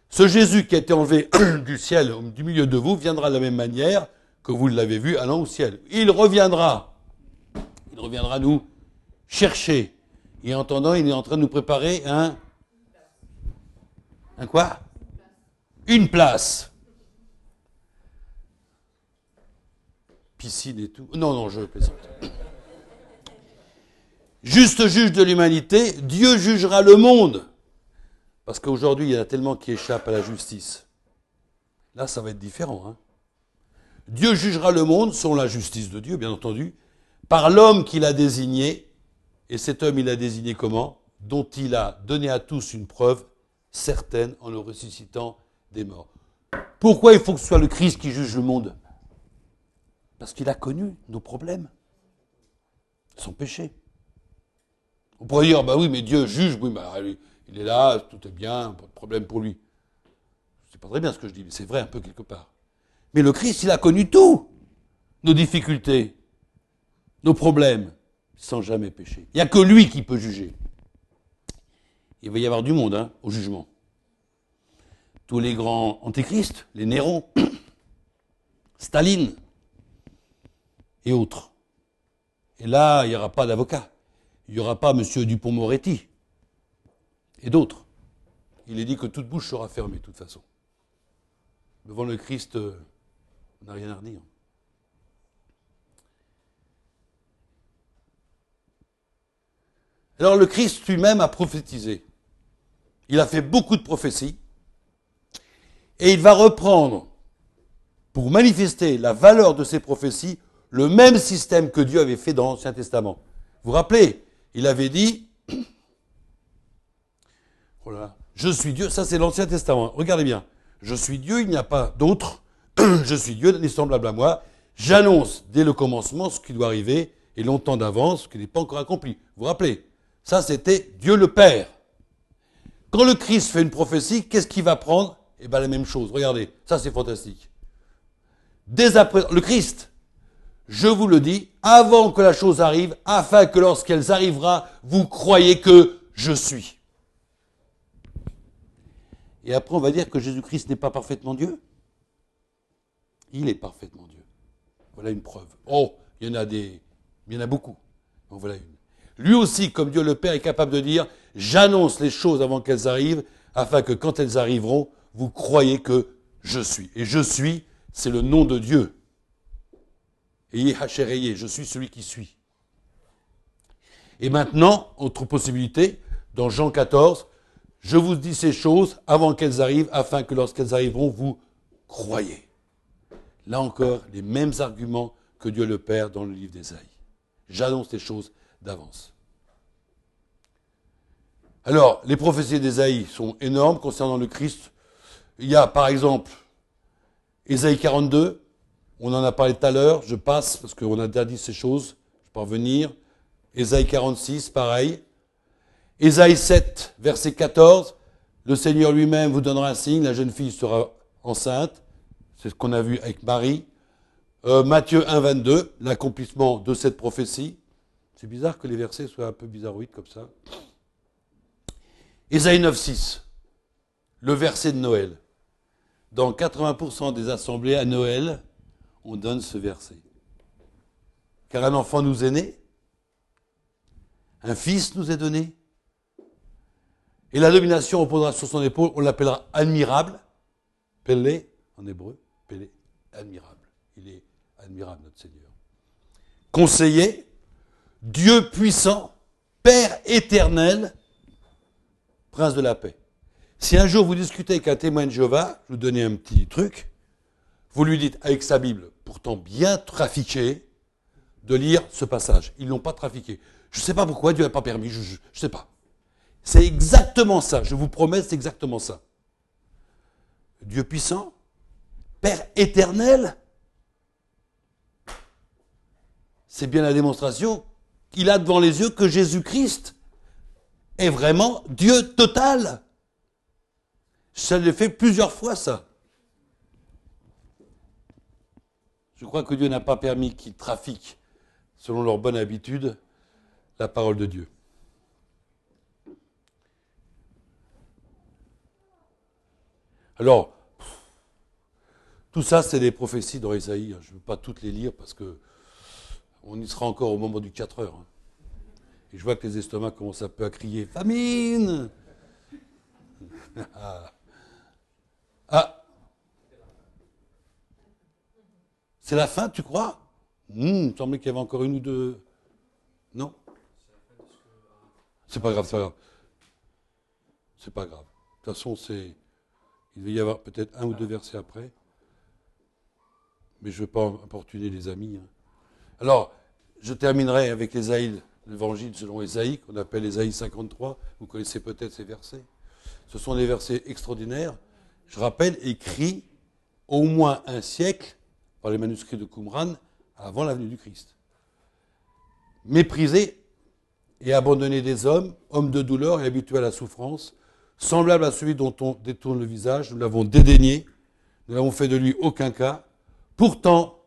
Ce Jésus qui a été enlevé du ciel, du milieu de vous, viendra de la même manière que vous l'avez vu allant au ciel. Il reviendra. Il reviendra nous chercher. Et en attendant, il est en train de nous préparer un. Un quoi? Une place. Piscine et tout. Non, non, je plaisante. Juste juge de l'humanité, Dieu jugera le monde. Parce qu'aujourd'hui, il y en a tellement qui échappent à la justice. Là, ça va être différent. Hein. Dieu jugera le monde, selon la justice de Dieu, bien entendu, par l'homme qu'il a désigné. Et cet homme, il a désigné comment? Dont il a donné à tous une preuve certaine en le ressuscitant des morts. Pourquoi il faut que ce soit le Christ qui juge le monde? Parce qu'il a connu nos problèmes, son péché. On pourrait dire, bah oui, mais Dieu juge, oui, bah, il est là, tout est bien, pas de problème pour lui. C'est pas très bien ce que je dis, mais c'est vrai un peu quelque part. Mais le Christ, il a connu tout. Nos difficultés, nos problèmes, sans jamais pécher. Il n'y a que lui qui peut juger. Il va y avoir du monde hein, au jugement. Tous les grands antéchrists, les Néron, Staline et autres. Et là, il n'y aura pas d'avocat. Il n'y aura pas M. Dupont-Moretti et d'autres. Il est dit que toute bouche sera fermée, de toute façon. Devant le Christ, euh, on n'a rien à redire. Alors le Christ lui-même a prophétisé. Il a fait beaucoup de prophéties. Et il va reprendre, pour manifester la valeur de ces prophéties, le même système que Dieu avait fait dans l'Ancien Testament. Vous vous rappelez, il avait dit, oh je suis Dieu, ça c'est l'Ancien Testament, regardez bien, je suis Dieu, il n'y a pas d'autre, je suis Dieu, n'est semblable à moi. J'annonce dès le commencement ce qui doit arriver et longtemps d'avance ce qui n'est pas encore accompli. Vous vous rappelez? Ça, c'était Dieu le Père. Quand le Christ fait une prophétie, qu'est-ce qu'il va prendre? Eh bien, la même chose. Regardez, ça c'est fantastique. Dès après, le Christ, je vous le dis, avant que la chose arrive, afin que lorsqu'elle arrivera, vous croyez que je suis. Et après, on va dire que Jésus-Christ n'est pas parfaitement Dieu? Il est parfaitement Dieu. Voilà une preuve. Oh, il y en a des, il y en a beaucoup. voilà une. Lui aussi, comme Dieu le Père, est capable de dire, j'annonce les choses avant qu'elles arrivent, afin que quand elles arriveront, vous croyez que je suis. Et je suis, c'est le nom de Dieu. Ayez je suis celui qui suis. Et maintenant, autre possibilité, dans Jean 14, je vous dis ces choses avant qu'elles arrivent, afin que lorsqu'elles arriveront, vous croyez. Là encore, les mêmes arguments que Dieu le Père dans le livre d'Ésaïe. J'annonce les choses d'avance. Alors, les prophéties d'Ésaïe sont énormes concernant le Christ. Il y a, par exemple, Ésaïe 42, on en a parlé tout à l'heure, je passe parce qu'on a déjà dit ces choses, je peux revenir. Ésaïe 46, pareil. Ésaïe 7, verset 14, le Seigneur lui-même vous donnera un signe, la jeune fille sera enceinte. C'est ce qu'on a vu avec Marie. Euh, Matthieu 1, 22, l'accomplissement de cette prophétie. C'est bizarre que les versets soient un peu bizarroïdes comme ça. Ésaïe 9, 6, le verset de Noël. Dans 80% des assemblées à Noël, on donne ce verset. Car un enfant nous est né, un fils nous est donné, et la domination reposera sur son épaule, on l'appellera admirable, Pellé en hébreu, admirable. Il est admirable, notre Seigneur. Conseiller, Dieu puissant, Père éternel, prince de la paix. Si un jour vous discutez avec un témoin de Jéhovah, je vous donner un petit truc, vous lui dites avec sa Bible, pourtant bien trafiquée, de lire ce passage. Ils ne l'ont pas trafiqué. Je ne sais pas pourquoi Dieu n'a pas permis, je ne sais pas. C'est exactement ça, je vous promets, c'est exactement ça. Dieu puissant, Père éternel, c'est bien la démonstration qu'il a devant les yeux que Jésus-Christ est vraiment Dieu total. Ça le fait plusieurs fois, ça. Je crois que Dieu n'a pas permis qu'ils trafiquent, selon leur bonne habitude, la parole de Dieu. Alors, tout ça, c'est des prophéties dans Isaïe. Je ne veux pas toutes les lire parce que on y sera encore au moment du 4 heures. Hein. Et je vois que les estomacs commencent un peu à crier Famine ah. ah. C'est la fin, tu crois? Hmm, Il me semblait qu'il y avait encore une ou deux. Non C'est pas grave, c'est pas grave. C'est pas grave. De toute façon. Il va y avoir peut-être un ou deux versets après. Mais je ne veux pas importuner les amis. Hein. Alors, je terminerai avec Ésaïe, l'évangile selon Ésaïe, qu'on appelle Ésaïe 53. Vous connaissez peut-être ces versets. Ce sont des versets extraordinaires. Je rappelle, écrits au moins un siècle par les manuscrits de Qumran avant la venue du Christ. Méprisé et abandonné des hommes, hommes de douleur et habitués à la souffrance, semblable à celui dont on détourne le visage, nous l'avons dédaigné, nous n'avons fait de lui aucun cas. Pourtant,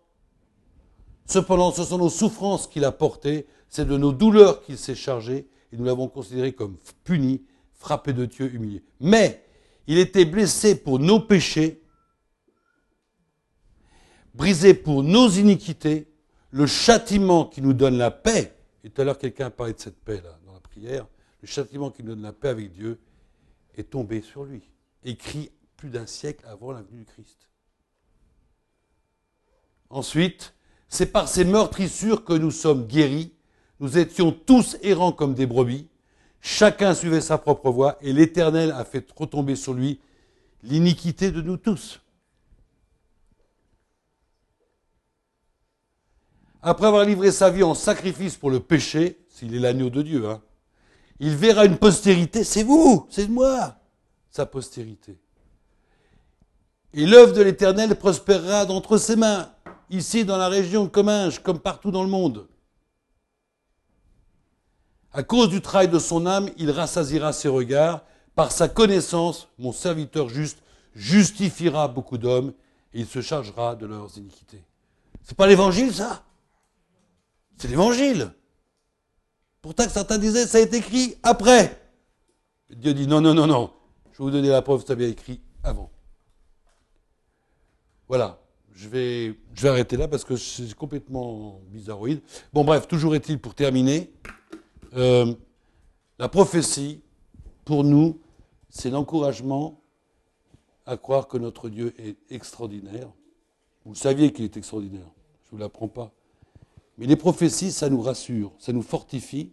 cependant, ce sont nos souffrances qu'il a portées, c'est de nos douleurs qu'il s'est chargé, et nous l'avons considéré comme puni, frappé de Dieu, humilié. Mais il était blessé pour nos péchés, brisé pour nos iniquités, le châtiment qui nous donne la paix, et tout à l'heure quelqu'un parlé de cette paix-là dans la prière, le châtiment qui nous donne la paix avec Dieu est tombé sur lui, écrit plus d'un siècle avant la venue du Christ. Ensuite, c'est par ces meurtrissures que nous sommes guéris. Nous étions tous errants comme des brebis. Chacun suivait sa propre voie et l'Éternel a fait retomber sur lui l'iniquité de nous tous. Après avoir livré sa vie en sacrifice pour le péché, s'il est l'agneau de Dieu, hein, il verra une postérité, c'est vous, c'est moi, sa postérité. Et l'œuvre de l'Éternel prospérera d'entre ses mains ici dans la région de Comminges, comme partout dans le monde. À cause du travail de son âme, il rassasira ses regards. Par sa connaissance, mon serviteur juste justifiera beaucoup d'hommes et il se chargera de leurs iniquités. C'est pas l'évangile, ça? C'est l'évangile. Pourtant certains disaient, ça a été écrit après. Dieu dit, non, non, non, non. Je vais vous donner la preuve, ça a bien écrit avant. Voilà je vais, arrêter là parce que c'est complètement bizarroïde. Bon, bref, toujours est-il pour terminer, euh, la prophétie, pour nous, c'est l'encouragement à croire que notre Dieu est extraordinaire. Vous saviez qu'il est extraordinaire, je ne vous l'apprends pas. Mais les prophéties, ça nous rassure, ça nous fortifie.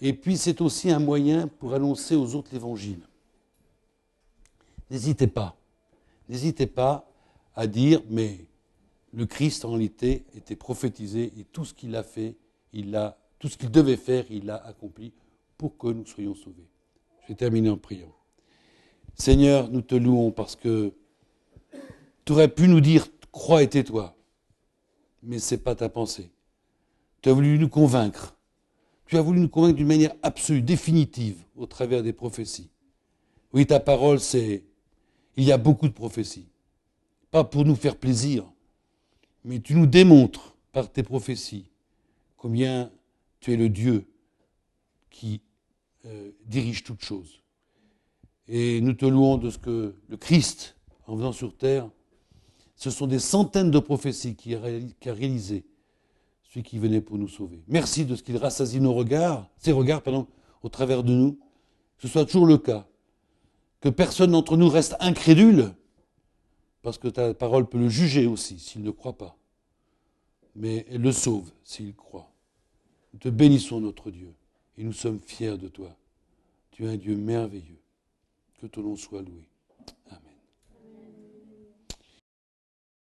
Et puis c'est aussi un moyen pour annoncer aux autres l'évangile. N'hésitez pas, n'hésitez pas à dire, mais le Christ en réalité était prophétisé et tout ce qu'il a fait, il a, tout ce qu'il devait faire, il l'a accompli pour que nous soyons sauvés. Je vais terminer en priant. Seigneur, nous te louons parce que tu aurais pu nous dire crois et tais-toi, mais ce n'est pas ta pensée. Tu as voulu nous convaincre. Tu as voulu nous convaincre d'une manière absolue, définitive, au travers des prophéties. Oui, ta parole, c'est il y a beaucoup de prophéties pas pour nous faire plaisir, mais tu nous démontres par tes prophéties combien tu es le Dieu qui euh, dirige toutes choses. Et nous te louons de ce que le Christ, en venant sur terre, ce sont des centaines de prophéties qu'il a réalisées, celui qui venait pour nous sauver. Merci de ce qu'il rassasie nos regards, ses regards, pardon, au travers de nous, que ce soit toujours le cas, que personne d'entre nous reste incrédule, parce que ta parole peut le juger aussi s'il ne croit pas. Mais elle le sauve s'il croit. Nous te bénissons notre Dieu. et nous sommes fiers de toi. Tu es un Dieu merveilleux. Que ton nom soit loué. Amen.